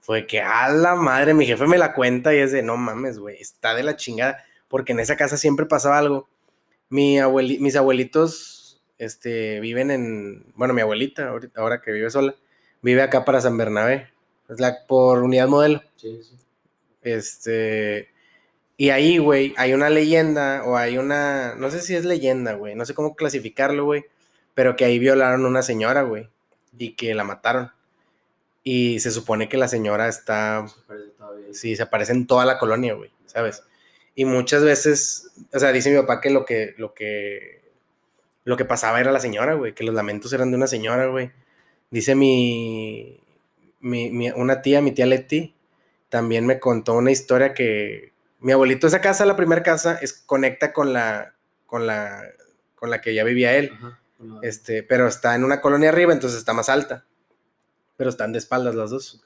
S1: Fue que a la madre, mi jefe me la cuenta y es de, no mames, güey, está de la chingada. Porque en esa casa siempre pasaba algo. Mi abueli- mis abuelitos este, viven en, bueno, mi abuelita, ahora que vive sola, vive acá para San Bernabé, es la, por unidad modelo.
S2: Sí, sí.
S1: Este. Y ahí, güey, hay una leyenda o hay una. No sé si es leyenda, güey. No sé cómo clasificarlo, güey. Pero que ahí violaron a una señora, güey. Y que la mataron. Y se supone que la señora está.
S2: Se.
S1: Sí, se aparece en toda la colonia, güey. ¿Sabes? Y muchas veces. O sea, dice mi papá que lo que. Lo que. Lo que pasaba era la señora, güey. Que los lamentos eran de una señora, güey. Dice mi, mi, mi- Una tía, mi tía Leti, también me contó una historia que. Mi abuelito, esa casa, la primera casa, es, conecta con la. Con la. Con la que ya vivía él.
S2: Ajá.
S1: Este, pero está en una colonia arriba, entonces está más alta. Pero están de espaldas las dos.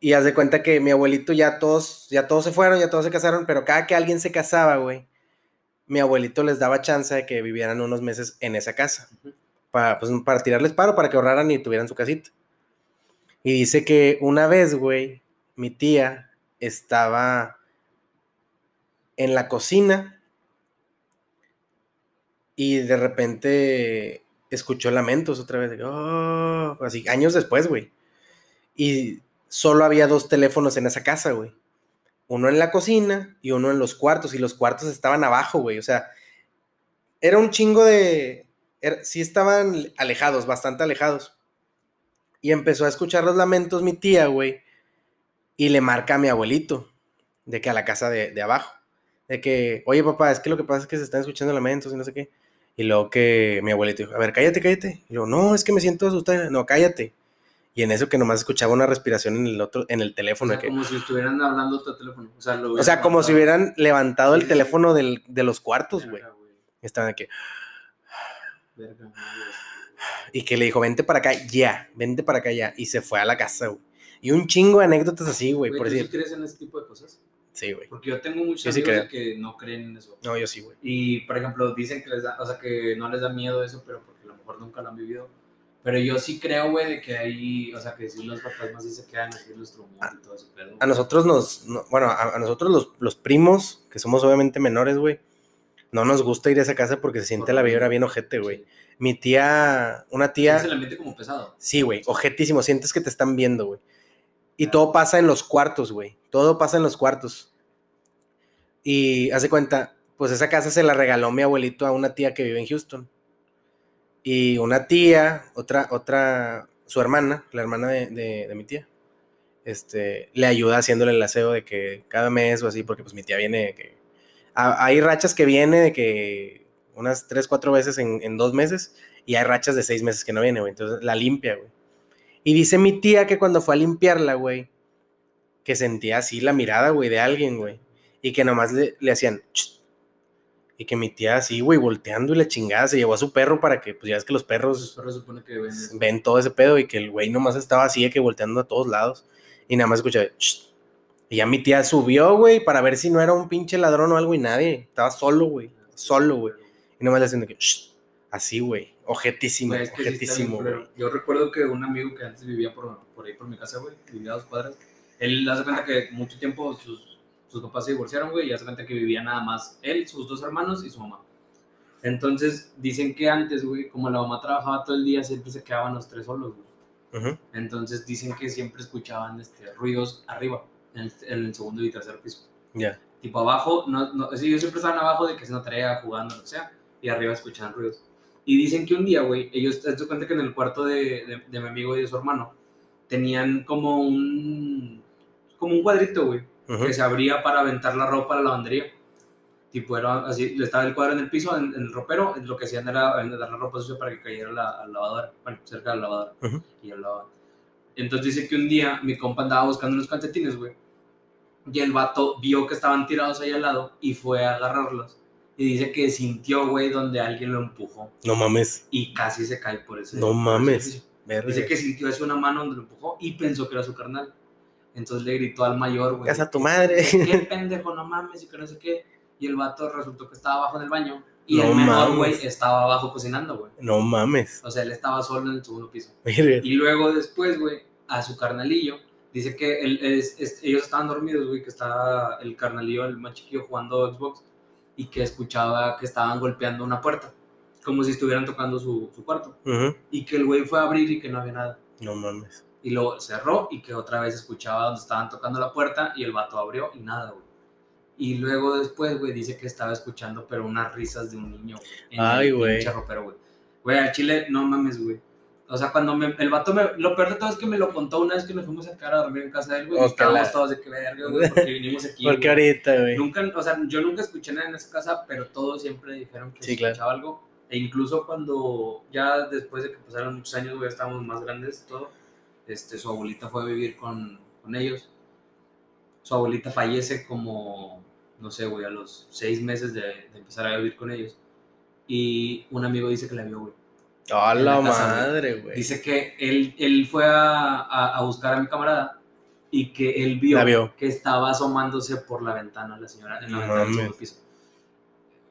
S1: Y haz de cuenta que mi abuelito ya todos, ya todos se fueron, ya todos se casaron, pero cada que alguien se casaba, güey, mi abuelito les daba chance de que vivieran unos meses en esa casa. Para, pues, para tirarles paro, para que ahorraran y tuvieran su casita. Y dice que una vez, güey, mi tía estaba en la cocina y de repente escuchó lamentos otra vez. "Oh", así, años después, güey. Y solo había dos teléfonos en esa casa, güey. Uno en la cocina y uno en los cuartos. Y los cuartos estaban abajo, güey. O sea, era un chingo de... sí estaban alejados, bastante alejados. Y empezó a escuchar los lamentos mi tía, güey. Y le marca a mi abuelito, de que a la casa de, de abajo. De que, oye papá, es que lo que pasa es que se están escuchando lamentos y no sé qué. Y luego que mi abuelito dijo, a ver, cállate, cállate. Y luego, no, es que me siento asustado. No, cállate. Y en eso que nomás escuchaba una respiración en el otro, en el
S2: O
S1: teléfono.
S2: sea,
S1: que,
S2: como si estuvieran hablando otro teléfono. O sea, lo
S1: o sea, como si hubieran levantado el teléfono del- de los cuartos, güey. Estaban que,
S2: Verga,
S1: y que le dijo, vente para acá ya, vente para acá ya. Y se fue a la casa, güey. Y un chingo de anécdotas así, güey, por
S2: ¿tú sí
S1: decir.
S2: crees en ese tipo de cosas?
S1: Sí, güey.
S2: Porque yo tengo muchos
S1: sí
S2: amigos que no creen en eso.
S1: No, yo sí, güey.
S2: Y, por ejemplo, dicen que les da, o sea, que no les da miedo eso, pero porque a lo mejor nunca lo han vivido. Pero yo sí creo, güey, de que hay, o sea, que si los fantasmas sí se quedan aquí en nuestro mundo y todo eso. Pero,
S1: A nosotros nos, no- bueno, a, a nosotros los, los primos, que somos obviamente menores, güey, no nos gusta ir a esa casa porque se siente la vibra bien ojete, güey. Mi tía, una tía...
S2: El ambiente como pesado.
S1: Sí, güey, ojetísimo, sientes que te están viendo, güey. Y todo pasa en los cuartos, güey. Todo pasa en los cuartos. Y hace cuenta, pues esa casa se la regaló mi abuelito a una tía que vive en Houston. Y una tía, otra, otra, su hermana, la hermana de, de- de mi tía, este, le ayuda haciéndole el aseo de que cada mes o así, porque pues mi tía viene que... a- hay rachas que viene de que unas tres, cuatro veces en, en dos meses y hay rachas de seis meses que no viene, güey. Entonces la limpia, güey. Y dice mi tía que cuando fue a limpiarla, güey, que sentía así la mirada, güey, de alguien, güey. Y que nomás le, le hacían... "Ch". Y que mi tía así, güey, volteando y la chingada, se llevó a su perro para que, pues ya ves que los perros
S2: que ven
S1: todo ese pedo y que el güey nomás estaba así de que volteando a todos lados y nada más escuchaba "Shh". Y ya mi tía subió, güey, para ver si no era un pinche ladrón o algo y nadie, estaba solo, güey, solo, güey, y nomás le hacían de que "Shh". así, güey, ojetísimo,
S2: es que
S1: ojetísimo.
S2: Yo recuerdo que un amigo que antes vivía por, por ahí por mi casa, güey, vivía a dos cuadras, él hace cuenta que mucho tiempo sus, sus papás se divorciaron, güey, y hace cuenta que vivía nada más él, sus dos hermanos y su mamá. Entonces, dicen que antes, güey, como la mamá trabajaba todo el día, siempre se quedaban los tres solos, güey. Entonces, dicen que siempre escuchaban este, ruidos arriba, en el, en el segundo y tercer piso.
S1: Ya,
S2: Tipo abajo, no, no, sí, ellos siempre estaban abajo de que se tarea jugando, lo que sea, y arriba escuchaban ruidos. Y dicen que un día, güey, ellos, te das cuenta que en el cuarto de, de, de mi amigo y de su hermano, tenían como un, como un cuadrito, güey,
S1: ujú.
S2: que se abría para aventar la ropa a la lavandería. Tipo, era así, estaba el cuadro en el piso, en, en el ropero, lo que hacían era aventar la ropa sucia para que cayera la, a la lavadora, bueno, cerca de la lavadora,
S1: Ujú.
S2: y ya lavaban. Entonces dice que un día mi compa andaba buscando unos calcetines, güey, y el vato vio que estaban tirados ahí al lado y fue a agarrarlos. Y dice que sintió, güey, donde alguien lo empujó
S1: no mames,
S2: y casi se cae por ese.
S1: No mames. verga.
S2: Dice que sintió así una mano donde lo empujó y pensó que era su carnal. Entonces le gritó al mayor, güey.
S1: casa tu madre.
S2: ¿Qué pendejo, no mames? Y que no sé qué. Y el vato resultó que estaba abajo en el baño. Y
S1: No
S2: el menor, güey, estaba abajo cocinando, güey.
S1: no mames,
S2: O sea, él estaba solo en el segundo piso.
S1: verga.
S2: Y luego después, güey, a su carnalillo, dice que él, es- es- ellos estaban dormidos, güey, que estaba el carnalillo, el más chiquillo, jugando Xbox, y que escuchaba que estaban golpeando una puerta, como si estuvieran tocando su, su cuarto.
S1: Ujú.
S2: Y que el güey fue a abrir y que no había nada.
S1: no mames,
S2: Y luego cerró y que otra vez escuchaba donde estaban tocando la puerta y el vato abrió y nada, güey. Y luego después, güey, dice que estaba escuchando, pero unas risas de un niño, güey. en
S1: Ay,
S2: el
S1: güey.
S2: pinche ropero, güey. Güey, al chile, no mames, güey. O sea, cuando me, el vato me. Lo peor de todo es que me lo contó una vez que nos fuimos a quedar a dormir en casa de él, güey. estábamos todos de que verga, güey, porque vinimos aquí.
S1: porque
S2: güey.
S1: ahorita, güey,
S2: Nunca, o sea, yo nunca escuché nada en esa casa, pero todos siempre dijeron que
S1: Sí,
S2: se
S1: claro.
S2: escuchaba algo. E incluso cuando, ya después de que pasaron muchos años, güey, estábamos más grandes, todo, este, su abuelita fue a vivir con, con ellos. Su abuelita fallece como, no sé, güey, a los seis meses de, de empezar a vivir con ellos. Y un amigo dice que la vio, güey.
S1: a la
S2: la casa, güey.
S1: madre, güey,
S2: Dice que él, él fue a, a- a buscar a mi camarada y que él vio, que estaba asomándose por la ventana la señora en la ventana del segundo piso.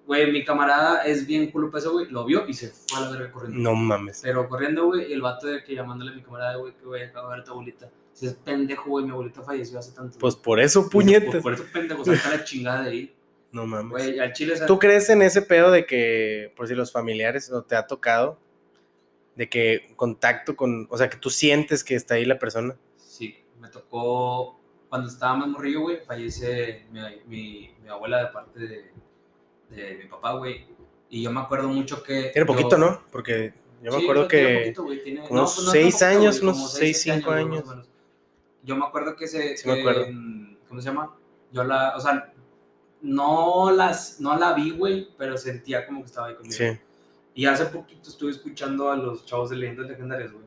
S2: Güey, mi camarada es bien culo peso, güey, lo vio y se fue a la verga corriendo.
S1: no mames,
S2: Pero corriendo, güey, el vato de que llamándole a mi camarada, güey, que voy a acabar tu abuelita. Si es pendejo, güey, mi abuelita falleció hace tanto.
S1: pues por eso,
S2: Por,
S1: puñetas,
S2: por eso pendejo, saca la chingada de ahí.
S1: no mames.
S2: Güey, al chile, ¿sabes?
S1: ¿Tú crees en ese pedo de que, por si los familiares o te ha tocado, de que contacto con, o sea, que tú sientes que está ahí la persona?
S2: Sí, me tocó cuando estaba más morrillo, güey, fallece mi, mi, mi abuela de parte de, de mi papá, güey. Y yo me acuerdo mucho que.
S1: Tiene poquito,
S2: yo-
S1: ¿no? Porque yo me
S2: Sí,
S1: acuerdo
S2: no, tiene
S1: que...
S2: poquito, güey, tiene-
S1: unos
S2: no, pues no
S1: seis
S2: poquito,
S1: años,
S2: güey,
S1: unos seis, cinco
S2: más
S1: años.
S2: Yo me acuerdo que se.
S1: Sí me acuerdo.
S2: mm, ¿Cómo se llama? Yo la. O sea, no, las, no la vi, güey, pero sentía como que estaba ahí conmigo.
S1: Sí,
S2: Y hace poquito estuve escuchando a los chavos de leyendas legendarias, güey.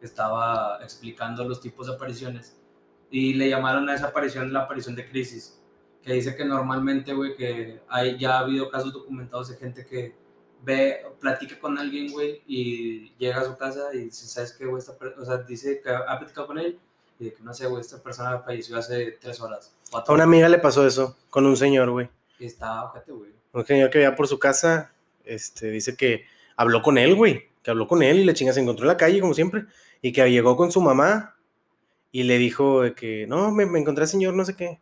S2: Estaba explicando los tipos de apariciones. Y le llamaron a esa aparición la aparición de crisis. Que dice que normalmente, güey, que hay, ya ha habido casos documentados de gente que ve, platica con alguien, güey, y llega a su casa y dice, ¿sabes qué, güey? Esta per-" O sea, dice que ha platicado con él y de que, no sé, güey, esta persona falleció hace tres horas. Cuatro
S1: a una amiga le pasó eso con un señor, güey.
S2: Y está, ojete, güey.
S1: Un señor que veía por su casa, este, dice que habló con él, güey. Que habló con él y la chinga se encontró en la calle, como siempre. Y que llegó con su mamá y le dijo de que, no, me, me encontré al señor, no sé qué.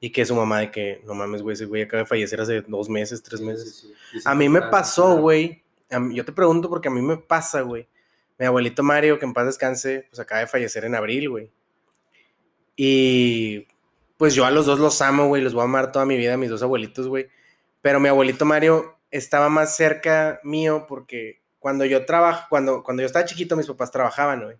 S1: Y que su mamá de que, no mames, güey, ese güey acaba de fallecer hace dos meses, tres meses.
S2: Sí, sí,
S1: A mí me pasó, güey. Yo te pregunto porque a mí me pasa, güey. Mi abuelito Mario, que en paz descanse, pues acaba de fallecer en abril, güey. Y pues yo a los dos los amo, güey, los voy a amar toda mi vida, mis dos abuelitos, güey. Pero mi abuelito Mario estaba más cerca mío porque cuando yo trabajo, cuando, cuando yo estaba chiquito, mis papás trabajaban, güey.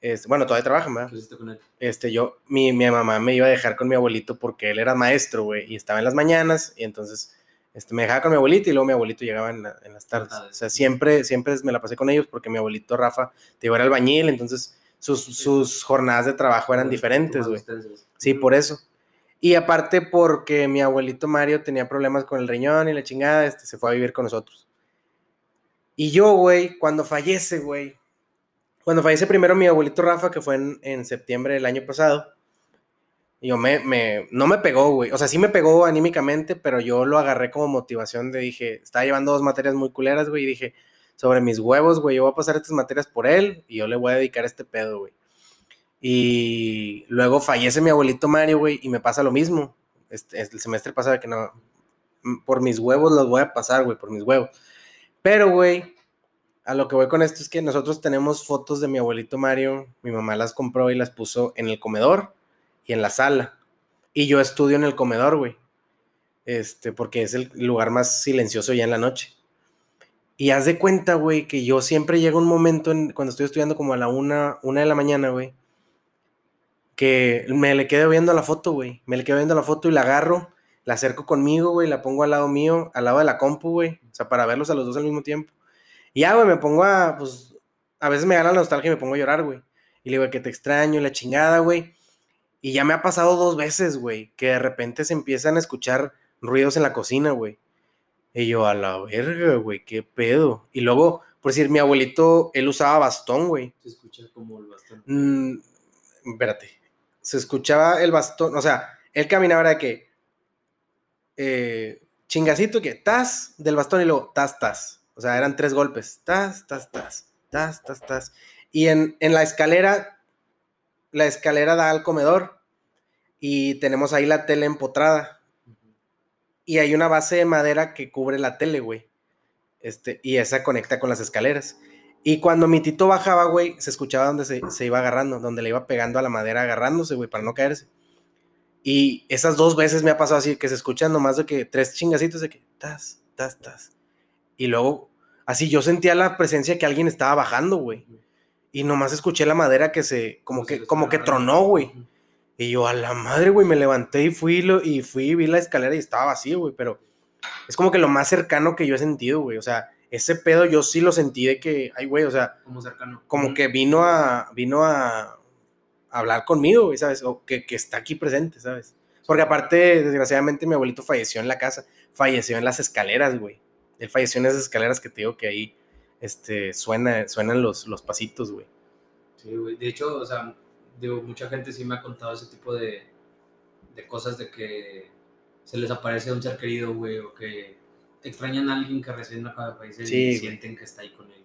S1: Este, bueno, todavía trabajan, ¿verdad?
S2: Creciste con él.
S1: Este, yo, mi, mi mamá me iba a dejar con mi abuelito porque él era maestro, güey, y estaba en las mañanas, y entonces este, me dejaba con mi abuelito y luego mi abuelito llegaba en, la- en las tardes.
S2: tardes.
S1: O sea, siempre, siempre me la pasé con ellos porque mi abuelito Rafa, te iba era albañil, entonces sus, sus jornadas de trabajo eran diferentes, güey. Sí, por eso. Y aparte porque mi abuelito Mario tenía problemas con el riñón y la chingada, este, se fue a vivir con nosotros. Y yo, güey, cuando fallece, güey, cuando fallece primero mi abuelito Rafa, que fue en, en septiembre del año pasado, yo me, me, no me pegó, güey. O sea, sí me pegó anímicamente, pero yo lo agarré como motivación de, dije, estaba llevando dos materias muy culeras, güey, y dije, sobre mis huevos, güey, yo voy a pasar estas materias por él y yo le voy a dedicar este pedo, güey. Y luego fallece mi abuelito Mario, güey, y me pasa lo mismo. Este, el semestre pasado que no, mm, por mis huevos los voy a pasar, güey, por mis huevos. Pero, güey, a lo que voy con esto es que nosotros tenemos fotos de mi abuelito Mario, mi mamá las compró y las puso en el comedor y en la sala. Y yo estudio en el comedor, güey. Este, porque es el lugar más silencioso ya en la noche. Y haz de cuenta, güey, que yo siempre llega un momento en- cuando estoy estudiando como a la una, una de la mañana, güey, que me le quedo viendo la foto, güey. Me le quedo viendo la foto y la agarro, la acerco conmigo, güey, la pongo al lado mío, al lado de la compu, güey. O sea, para verlos a los dos al mismo tiempo. Y ya, güey, me pongo a, pues, a veces me gana la nostalgia y me pongo a llorar, güey. Y le digo que te extraño la chingada, güey. Y ya me ha pasado dos veces, güey, que de repente se empiezan a escuchar ruidos en la cocina, güey. Y yo, a la verga, güey, qué pedo. Y luego, por decir, mi abuelito, él usaba bastón, güey.
S2: Se escucha como el bastón.
S1: Mm, espérate. Se escuchaba el bastón, o sea, él caminaba era de que eh, chingacito que tas del bastón y luego tas, tas. O sea, eran tres golpes. Tas, tas, tas, tas, tas, tas. Y en, en la escalera, la escalera da al comedor y tenemos ahí la tele empotrada. Y hay una base de madera que cubre la tele, güey. Este, y esa conecta con las escaleras. Y cuando mi tito bajaba, güey, se escuchaba donde se, se iba agarrando, donde le iba pegando a la madera agarrándose, güey, para no caerse. Y esas dos veces me ha pasado así, que se escuchan nomás de que tres chingacitos de que tas, tas, tas. Y luego, así yo sentía la presencia que alguien estaba bajando, güey. Y nomás escuché la madera que se, como que, como que tronó, güey. Y yo, a la madre, güey, me levanté y fui, lo, y fui vi la escalera y estaba vacío, güey, pero es como que lo más cercano que yo he sentido, güey. O sea, ese pedo yo sí lo sentí de que, ay, güey, o sea,
S2: Como cercano.
S1: como que vino a, vino a hablar conmigo, güey, ¿sabes? O que, que está aquí presente, ¿sabes? Porque aparte, desgraciadamente, mi abuelito falleció en la casa, falleció en las escaleras, güey. Él falleció en esas escaleras que te digo que ahí, este, suena, suenan los, los pasitos, güey.
S2: Sí, güey. De hecho, o sea, digo, mucha gente sí me ha contado ese tipo de, de cosas de que se les aparece un ser querido, güey, o que extrañan a alguien que recién acaba de
S1: Sí,
S2: y sienten que está ahí con ellos.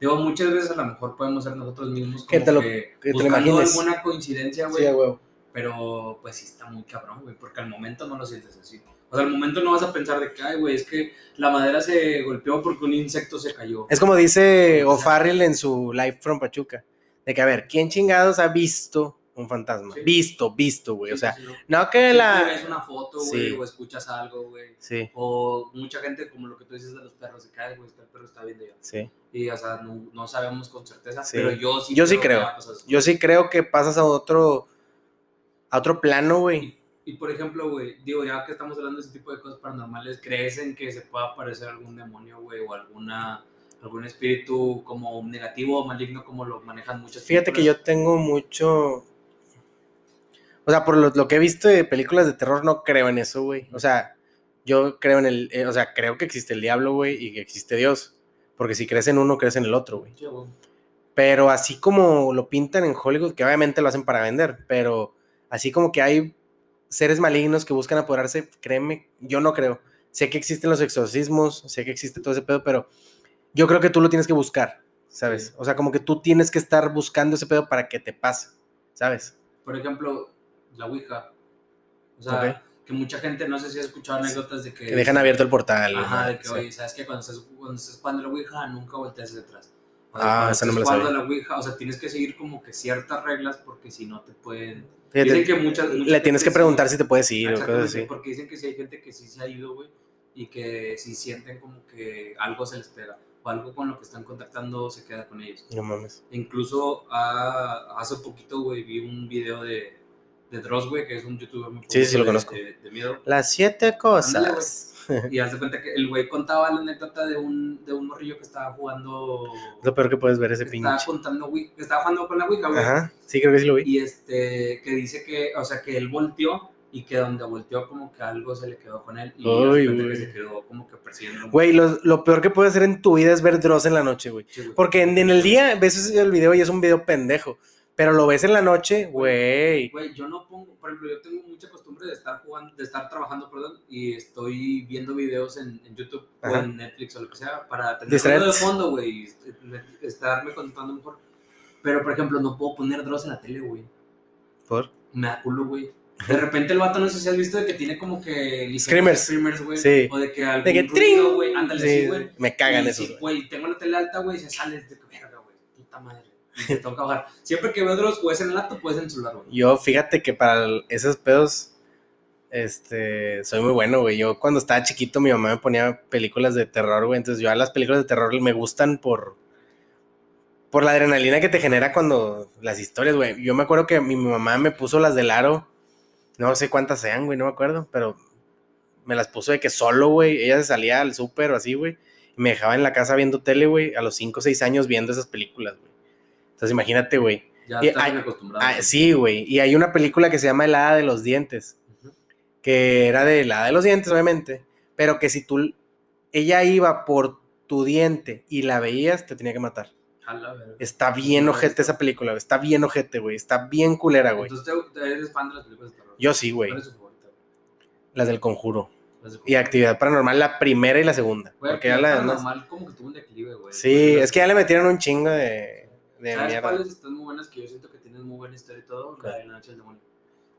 S2: Digo, muchas veces a lo mejor podemos ser nosotros mismos
S1: Que
S2: como
S1: te lo-
S2: que
S1: que
S2: buscando alguna coincidencia, güey,
S1: Sí, a
S2: pero pues sí está muy cabrón, güey, porque al momento no lo sientes así. O sea, al momento no vas a pensar de que, ay, güey, es que la madera se golpeó porque un insecto se cayó.
S1: Es como dice O'Farrell en su Live from Pachuca, de que, a ver, ¿quién chingados ha visto un fantasma?
S2: Sí.
S1: Visto, visto, güey. O
S2: Sí,
S1: sea,
S2: sí, sí,
S1: no que la...
S2: ves una foto, güey,
S1: Sí.
S2: o escuchas algo, güey.
S1: Sí,
S2: O mucha gente, como lo que tú dices de los perros, se cae, güey, que el perro está viendo ya.
S1: sí.
S2: Y, o sea, no, no sabemos con certeza,
S1: Sí.
S2: pero yo sí
S1: Yo sí
S2: que
S1: creo.
S2: ha pasado eso.
S1: Yo sí creo que pasas a otro, a otro plano, güey.
S2: Y, por ejemplo, güey, digo, ya que estamos hablando de ese tipo de cosas paranormales, ¿crees en que se pueda aparecer algún demonio, güey, o alguna, algún espíritu como negativo o maligno, como lo manejan muchas
S1: Fíjate que
S2: películas?
S1: yo tengo mucho... O sea, por lo, lo que he visto de películas de terror, no creo en eso, güey. O sea, yo creo en el... eh, o sea, creo que existe el diablo, güey, y que existe Dios. Porque si crees en uno, crees en el otro, güey.
S2: Sí, güey.
S1: Pero así como lo pintan en Hollywood, que obviamente lo hacen para vender, pero así como que hay seres malignos que buscan apoderarse, créeme, yo no creo. Sé que existen los exorcismos, sé que existe todo ese pedo, pero yo creo que tú lo tienes que buscar, ¿sabes?
S2: Sí.
S1: O sea, como que tú tienes que estar buscando ese pedo para que te pase, ¿sabes?
S2: Por ejemplo, la Ouija. O sea, que mucha gente, no sé si ha escuchado anécdotas de que...
S1: Que dejan abierto el portal.
S2: Ajá,
S1: ¿no?
S2: de que,
S1: Sí.
S2: oye, ¿sabes qué? Cuando estás, cuando estás jugando la Ouija, nunca volteas atrás. O de
S1: Ah, esa no me la sabía.
S2: la Ouija, o sea, tienes que seguir como que ciertas reglas porque si no te pueden...
S1: Fíjate,
S2: Dicen que muchas, mucha
S1: le tienes que preguntar si te puedes ir o cosas así.
S2: porque dicen que sí hay gente que sí se ha ido, güey, y que si sienten como que algo se les pega o algo con lo que están contactando se queda con ellos.
S1: No mames.
S2: Incluso ah, hace poquito, güey, vi un video de, de Dross, güey, que es un youtuber muy
S1: Sí, sí, lo
S2: de-
S1: conozco.
S2: De, de miedo.
S1: Las siete cosas.
S2: Y haz de cuenta que el güey contaba la anécdota de un, de un morrillo que estaba jugando.
S1: Lo peor que puedes ver ese
S2: que estaba
S1: pinche.
S2: contando, que estaba jugando con la Ouija, güey.
S1: Ajá, sí, creo que sí lo vi.
S2: Y este, que dice que, o sea, que él volteó y que donde volteó como que algo se le quedó con él y cuenta que se quedó como que persiguiendo.
S1: Güey, lo, lo peor que puedes hacer en tu vida es ver Dross en la noche, güey.
S2: Sí.
S1: Porque en, en el día ves el video y es un video pendejo. Pero lo ves en la noche, güey.
S2: Güey, yo no pongo, por ejemplo, yo tengo mucha costumbre de estar jugando, de estar trabajando, perdón, y estoy viendo videos en, en YouTube
S1: Ajá.
S2: o en Netflix o lo que sea para tener de fondo, güey, y estarme concentrando mejor. Pero, por ejemplo, no puedo poner Dross en la tele, güey.
S1: ¿Por?
S2: Me da culo, güey. De repente el vato, no sé si has visto de que tiene como que... ligeros
S1: Screamers.
S2: Screamers, güey.
S1: Sí.
S2: O de que algún
S1: De que
S2: ruido, güey. Ándale,
S1: Sí,
S2: sí, güey.
S1: me cagan
S2: Y
S1: esos.
S2: si,
S1: güey.
S2: tengo la tele alta, güey, se sale de que verga, güey. Puta madre. Y te tengo que bajar. Siempre que veo Dross, puedes en el laptop, puedes en el celular, güey.
S1: Yo, fíjate que para esos pedos, este, soy muy bueno, güey. Yo cuando estaba chiquito, mi mamá me ponía películas de terror, güey. Entonces yo a las películas de terror me gustan por, por la adrenalina que te genera cuando las historias, güey. Yo me acuerdo que mi mamá me puso las del aro. No sé cuántas sean, güey, no me acuerdo, pero me las puso de que solo, güey. Ella se salía al súper o así, güey. Y me dejaba en la casa viendo tele, güey, a los 5 o 6 años viendo esas películas, güey. Entonces imagínate, güey.
S2: Ya
S1: Y hay-. Ah, sí, güey. Y hay una película que se llama El Hada de los Dientes, que era de El Hada de los Dientes, obviamente, pero que si tú, ella iba por tu diente y la veías, te tenía que matar.
S2: La.
S1: Está bien ojete esa película, güey. Está bien ojete, güey. Está bien culera, güey.
S2: Entonces eres fan de las películas de.
S1: Yo sí, güey.
S2: ¿Cuál es tu favorita?
S1: Las del Conjuro.
S2: Las
S1: Y Actividad Paranormal, la primera y la segunda.
S2: Güey,
S1: Porque ya la demás...
S2: normal como que tuvo un declive, güey.
S1: Sí, es que ya le metieron un chingo de, de
S2: ¿Sabes
S1: mierda.
S2: cuáles están muy buenas que yo siento que tienen muy buena historia y todo? La de la noche del demonio.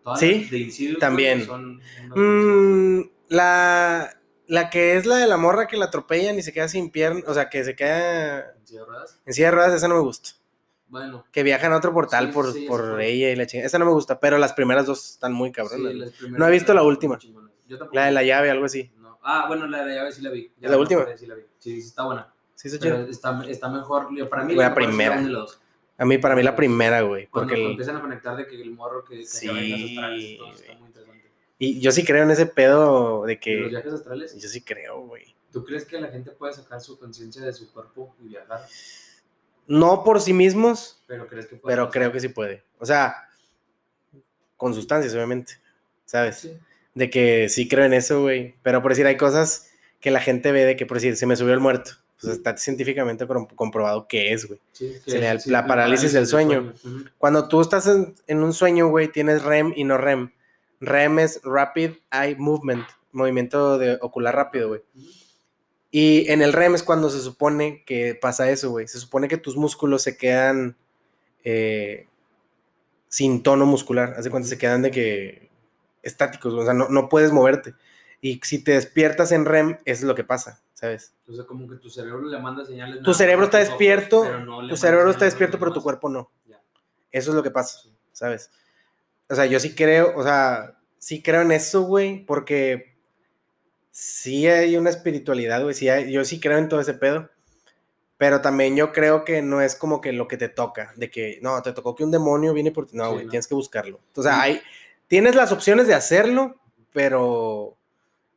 S2: Todas
S1: Sí,
S2: de Insidious,
S1: también.
S2: son.
S1: Mm, la, la que es la de la morra que la atropellan y se queda sin pierna, o sea, que se queda
S2: ¿En silla de ruedas?
S1: en silla de ruedas, esa no me gusta.
S2: Bueno,
S1: Que viajan a otro portal
S2: Sí,
S1: por,
S2: sí,
S1: por ella y la chingada. Esa no me gusta, pero las primeras dos están muy cabronas.
S2: sí,
S1: No he visto la última.
S2: Yo
S1: la de la llave, algo así.
S2: No. Ah, bueno, la de la llave sí la vi. Ya
S1: ¿Es la última?
S2: Sí, la vi. Sí, está buena.
S1: Sí, está
S2: está, mejor. Para mí,
S1: La primera.
S2: de.
S1: A mí, para mí la primera, güey.
S2: Cuando
S1: Porque el-
S2: empiezan a conectar de que el morro que, que
S1: Sí,
S2: astrales, todo está muy interesante.
S1: y yo sí creo en ese pedo de
S2: ¿Y los
S1: que...
S2: viajes astrales?
S1: Yo sí creo, güey.
S2: ¿Tú crees que la gente puede sacar su conciencia de su cuerpo y viajar?
S1: No por sí mismos,
S2: Pero crees que puede
S1: pero
S2: pasar?
S1: creo que sí puede. O sea, con sustancias, obviamente. ¿Sabes?
S2: Sí.
S1: De que sí creo en eso, güey. Pero por decir, hay cosas que la gente ve de que, por decir, se me subió el muerto. Pues está científicamente com- comprobado que es, güey.
S2: Sí,
S1: Se le da el- la parálisis del sueño.
S2: Ujú.
S1: Cuando tú estás en, en un sueño, güey, tienes REM y no REM. REM es Rapid Eye Movement, movimiento de ocular rápido, güey.
S2: Ujú.
S1: Y en el REM es cuando se supone que pasa eso, güey. Se supone que tus músculos se quedan eh, sin tono muscular. Haz de cuenta, se quedan de que estáticos, o sea, no, no puedes moverte. Y si te despiertas en REM, es lo que pasa, ¿sabes?
S2: Entonces, como que tu cerebro le manda señales.
S1: Tu cerebro está despierto,
S2: pero no
S1: tu cerebro está despierto, pero tu cuerpo no.
S2: Ya.
S1: Eso es lo que pasa,
S2: Sí.
S1: ¿sabes? O sea, yo sí creo, o sea, sí creo en eso, güey, porque sí hay una espiritualidad, güey, sí hay- yo sí creo en todo ese pedo, pero también yo creo que no es como que lo que te toca, de que, no, te tocó que un demonio viene por ti, no,
S2: Sí,
S1: güey,
S2: no.
S1: tienes que buscarlo. O sea,
S2: Sí.
S1: hay, tienes las opciones de hacerlo, pero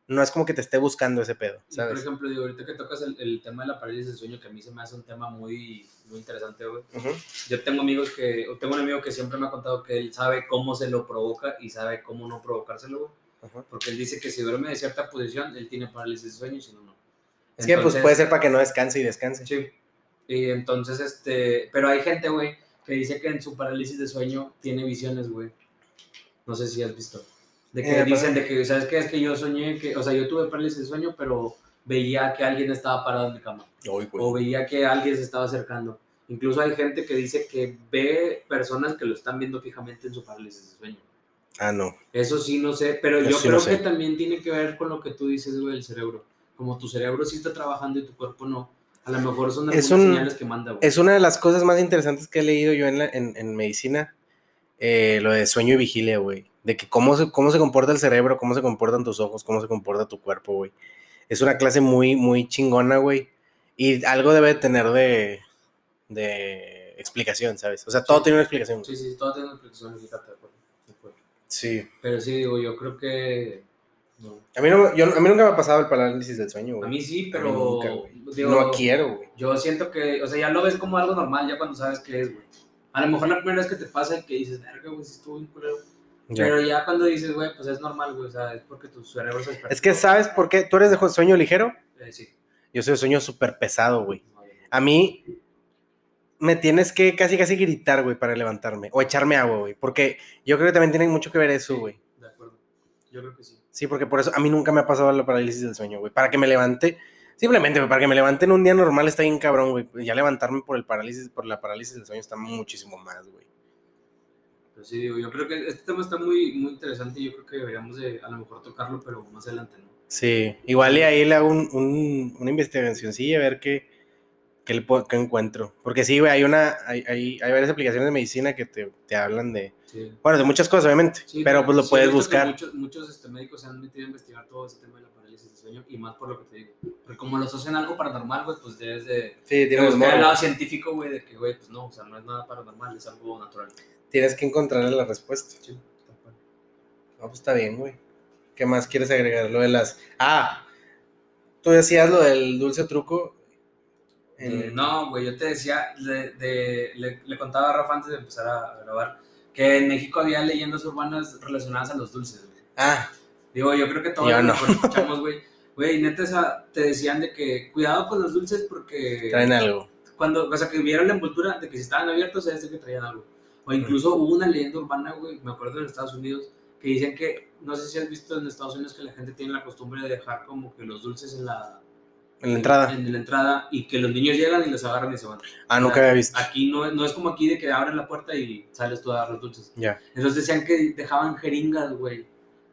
S1: no es como que te esté buscando ese pedo,
S2: Y, por
S1: ¿sabes?
S2: ejemplo, digo, ahorita que tocas el, el tema de la parálisis del sueño, que a mí se me hace un tema muy, muy interesante, güey.
S1: Ujú.
S2: Yo tengo amigos que, tengo un amigo que siempre me ha contado que él sabe cómo se lo provoca y sabe cómo no provocárselo, güey. Porque él dice que si duerme de cierta posición, él tiene parálisis de sueño y si no, no.
S1: Es que pues puede ser para que no descanse y descanse.
S2: Sí. Y entonces, este, pero hay gente, güey, que dice que en su parálisis de sueño tiene visiones, güey. No sé si has visto. De que
S1: Eh,
S2: dicen de que, ¿sabes qué? Es que yo soñé que, o sea, yo tuve parálisis de sueño, pero veía que alguien estaba parado en mi cama.
S1: Güey.
S2: O veía que alguien se estaba acercando. Incluso hay gente que dice que ve personas que lo están viendo fijamente en su parálisis de sueño.
S1: Ah, no.
S2: Eso sí, no sé, pero
S1: Eso
S2: yo
S1: sí
S2: creo
S1: no sé.
S2: que también tiene que ver con lo que tú dices, güey, el cerebro. Como tu cerebro sí está trabajando y tu cuerpo no. A lo mejor son
S1: Es
S2: algunas
S1: un-
S2: señales que manda, güey.
S1: Es una de las cosas más interesantes que he leído yo en, la- en, en medicina, eh, lo de sueño y vigilia, güey. De que cómo se, cómo se comporta el cerebro, cómo se comportan tus ojos, cómo se comporta tu cuerpo, güey. Es una clase muy, muy chingona, güey. Y algo debe tener de, de explicación, ¿sabes? O sea, todo
S2: Sí.
S1: tiene una explicación.
S2: Sí, sí, todo tiene una explicación, fíjate, de acuerdo, de acuerdo.
S1: Sí.
S2: Pero sí, digo, yo creo que. No.
S1: A mí, no, yo, a mí nunca me ha pasado el parálisis del sueño, güey.
S2: A mí sí,
S1: A mí
S2: pero.
S1: nunca,
S2: digo,
S1: no quiero, güey.
S2: Yo siento que, o sea, ya lo ves como algo normal ya cuando sabes qué es, güey. A lo mejor la primera vez que te pasa y que dices, verga, güey, si estuvo bien culero. Pero ya cuando dices, güey, pues es normal, güey, o sea, es porque tu cerebro se despertó.
S1: Es que, ¿sabes por qué? ¿Tú eres de sueño ligero?
S2: Eh, sí.
S1: Yo soy de sueño súper pesado, güey. A mí me tienes que casi casi gritar, güey, para levantarme. O echarme agua, güey. Porque yo creo que también tiene mucho que ver eso,
S2: Sí,
S1: güey.
S2: De acuerdo. Yo creo que sí.
S1: Sí, porque por eso a mí nunca me ha pasado la parálisis del sueño, güey. Para que me levante, simplemente, para que me levante en un día normal está bien cabrón, güey. Ya levantarme por el parálisis, por la parálisis del sueño está muchísimo más, güey.
S2: Pero sí, digo, yo creo que este tema está muy, muy interesante y yo creo que deberíamos de a lo mejor tocarlo, pero más adelante, ¿no?
S1: Sí, igual y ahí le hago un, un- una investigación, sí, a ver qué, qué, le puedo- qué encuentro. Porque sí, güey, hay una, hay, hay, hay varias aplicaciones de medicina que te, te hablan de,
S2: Sí.
S1: bueno, de muchas cosas, obviamente,
S2: Sí,
S1: pero pues lo
S2: sí,
S1: puedes
S2: que
S1: buscar.
S2: Muchos, muchos este, médicos se han metido a investigar todo ese tema de la parálisis del sueño y más por lo que te digo. Porque como lo asocian a algo paranormal, güey, pues debes de,
S1: Sí, tienes,
S2: buscar el lado científico, güey, de que, güey, pues no, o sea, no es nada paranormal, es algo natural.
S1: tienes que encontrarle la respuesta.
S2: Sí, tal cual.
S1: No, pues está bien, güey. ¿Qué más quieres agregar? Lo de las. Ah, tú decías lo del dulce truco. En-
S2: Eh, no, güey, yo te decía, le, de- le, le contaba a Rafa antes de empezar a grabar, que en México había leyendas urbanas relacionadas a los dulces, güey.
S1: Ah,
S2: Digo, yo creo que todos lo
S1: no.
S2: escuchamos, güey. Güey, neta, esa- te decían de que cuidado con los dulces porque
S1: traen algo.
S2: cuando, o sea, que vieron la envoltura de que si estaban abiertos, es de que traían algo. O incluso hubo una leyenda urbana, güey, me acuerdo en Estados Unidos, que dicen que, no sé si has visto en Estados Unidos que la gente tiene la costumbre de dejar como que los dulces en la,
S1: En la entrada.
S2: en la entrada y que los niños llegan y los agarran y se van.
S1: Ah, nunca había visto.
S2: Aquí no, no es como aquí de que abren la puerta y sales tú a dar los dulces.
S1: Ya.
S2: Entonces decían que dejaban jeringas, güey,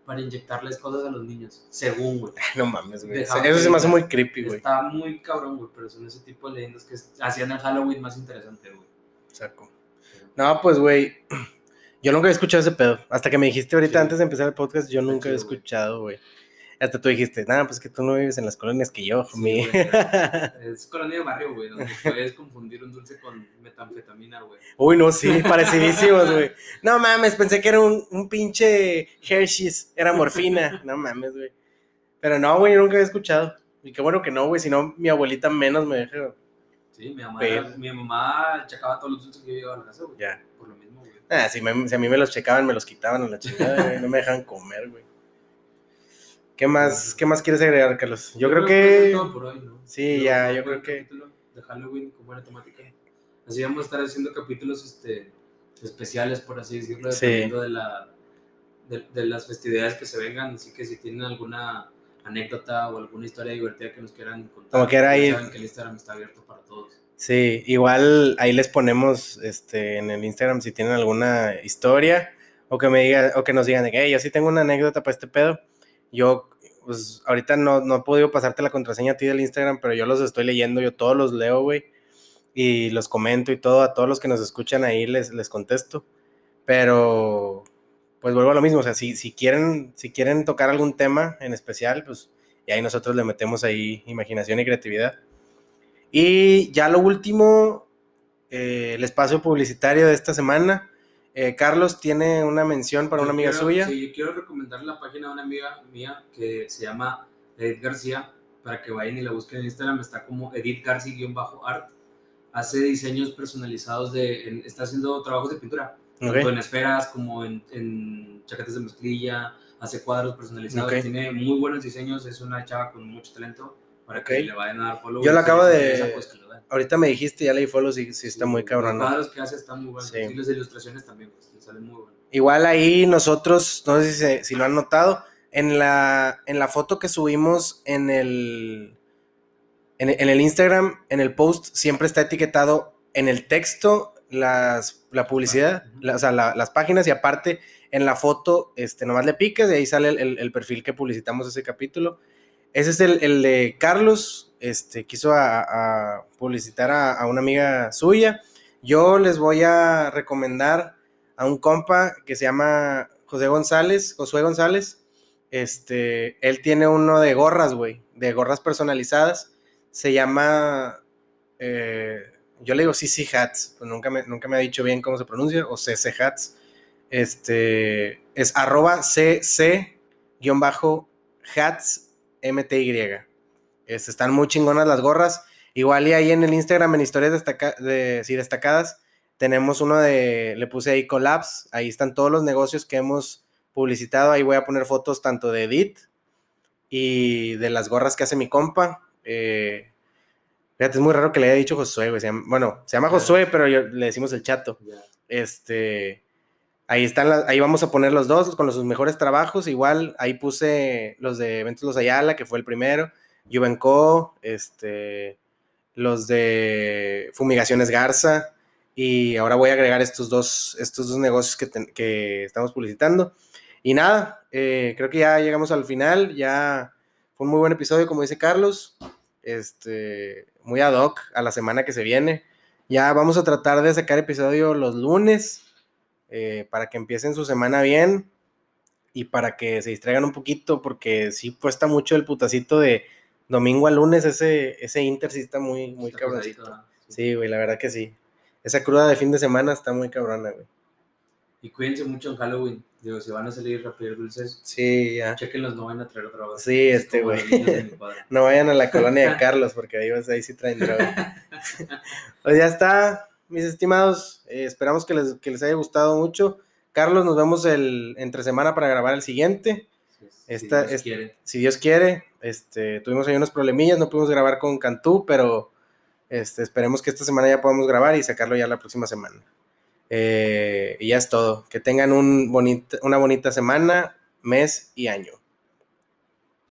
S2: para inyectarles cosas a los niños, según, güey.
S1: No mames, güey. Eso se me hace muy creepy, güey.
S2: Está muy cabrón, güey, pero son ese tipo de leyendas que hacían el Halloween más interesante, güey.
S1: Saco. No, pues, güey. Yo nunca había escuchado ese pedo. Hasta que me dijiste ahorita
S2: Sí.
S1: antes de empezar el podcast, yo nunca había escuchado, güey. Hasta tú dijiste, nada, pues que tú no vives en las colonias que yo,
S2: Sí,
S1: homie".
S2: güey. Es colonia de barrio, güey, donde puedes confundir un dulce con metanfetamina, güey.
S1: Uy, no, sí, parecidísimos, güey. No mames, pensé que era un, un pinche Hershey's, era morfina. No mames, güey. Pero no, güey, yo nunca había escuchado. Y qué bueno que no, güey, si no, mi abuelita menos me deja.
S2: Sí, mi mamá,
S1: Pero-
S2: mi mamá checaba todos los dulces que yo llevaba a la casa, güey.
S1: Ya.
S2: Por lo mismo, güey.
S1: Ah, si, me- si a mí me los checaban, me los quitaban a la chingada, güey. No me dejaban comer, güey. ¿Qué más, ¿Qué más quieres agregar, Carlos? Yo, creo que.
S2: todo por hoy, ¿no?
S1: Sí,
S2: Yo
S1: ya, yo creo que-
S2: De Halloween con buena temática. Así vamos a estar haciendo capítulos este, especiales, por así decirlo,
S1: Sí.
S2: dependiendo de, la, de, de las festividades que se vengan. Así que si tienen alguna anécdota o alguna historia divertida que nos quieran contar,
S1: Como quiera
S2: ya
S1: ir.
S2: saben que el Instagram está abierto para todos.
S1: Sí, igual ahí les ponemos este, en el Instagram si tienen alguna historia o que me digan, o que nos digan de que "Hey, yo sí tengo una anécdota para este pedo. Yo, pues ahorita no, no he podido pasarte la contraseña a ti del Instagram, pero yo los estoy leyendo, yo todos los leo, güey, y los comento y todo, a todos los que nos escuchan ahí les, les contesto. Pero, pues vuelvo a lo mismo, o sea, si, si, quieren, si quieren tocar algún tema en especial, pues y ahí nosotros le metemos ahí imaginación y creatividad. Y ya lo último, eh, el espacio publicitario de esta semana. Eh, Carlos tiene una mención para
S2: Yo
S1: una amiga
S2: quiero-
S1: suya.
S2: Sí, yo quiero recomendar la página de una amiga mía que se llama Edith García, para que vayan y la busquen en Instagram, está como Edith García-art. Hace diseños personalizados de, en- está haciendo trabajos de pintura, tanto en esferas como en, en chaquetas de mezclilla, hace cuadros personalizados, tiene muy buenos diseños, es una chava con mucho talento, para que
S1: Ok.
S2: le vayan a dar follow.
S1: Yo la acabo de-
S2: pues, que.
S1: Ahorita me dijiste, ya leí follow, sí, sí está muy
S2: Los
S1: cabrón. ¿no?
S2: cuadros que hace están muy buenos,
S1: Sí.
S2: y las ilustraciones también, pues, le salen muy buenas.
S1: Igual ahí nosotros, no sé si, se- si lo han notado, en la, en la foto que subimos en el, en, en el Instagram, en el post, siempre está etiquetado en el texto las, la publicidad,
S2: Ujú.
S1: la- o sea, la- las páginas y aparte en la foto, este, nomás le picas y ahí sale el, el- el perfil que publicitamos ese capítulo. Ese es el, de Carlos. Este, quiso publicitar a, a una amiga suya. Yo les voy a recomendar a un compa que se llama José González, Josué González. Este, él tiene uno de gorras, güey, de gorras personalizadas. Se llama, eh, yo le digo CC Hats, pues nunca me, nunca me ha dicho bien cómo se pronuncia, o CC Hats. Este, es arroba CC-Hats MTY. Este, están muy chingonas las gorras. Igual y ahí en el Instagram, en historias destaca de, sí, destacadas, tenemos uno de, le puse ahí collabs, ahí están todos los negocios que hemos publicitado, ahí voy a poner fotos tanto de Edith y de las gorras que hace mi compa. Eh, fíjate, es muy raro que le haya dicho Josué, güey. Bueno, se llama Josué, pero yo, le decimos el chato. Este, ahí están, ahí vamos a poner los dos con los sus mejores trabajos. Igual, ahí puse los de Eventos Los Ayala, que fue el primero, Juvenco, este, los de Fumigaciones Garza, y ahora voy a agregar estos dos, estos dos negocios que, que estamos publicitando. Y nada, eh, creo que ya llegamos al final, ya fue un muy buen episodio, como dice Carlos, este, muy ad hoc a la semana que se viene. Ya vamos a tratar de sacar episodio los lunes eh, para que empiecen su semana bien y para que se distraigan un poquito, porque sí cuesta mucho el putacito de domingo a lunes, ese, ese Inter sí está muy, muy
S2: Está
S1: cabroncito.
S2: pesadito, ¿no?
S1: Sí, güey, la verdad que sí. Esa cruda de fin de semana está muy cabrona, güey.
S2: Y cuídense mucho en Halloween. Digo, si van a salir a pedir dulces,
S1: Sí, ya.
S2: chequenlos, no van a traer otra vez.
S1: Sí, este, güey. No vayan a la colonia de Carlos, porque ahí, ahí sí traen droga. Pues ya está, mis estimados. eh, esperamos que les, que les haya gustado mucho. Carlos, nos vemos el, entre semana para grabar el siguiente.
S2: Si
S1: Esta-
S2: Dios
S1: es-
S2: quiere.
S1: Si Dios quiere, este, tuvimos ahí unos problemillas, no pudimos grabar con Cantú, pero este, esperemos que esta semana ya podamos grabar y sacarlo ya la próxima semana. Eh, y ya es todo. Que tengan un bonita, una bonita semana, mes y año.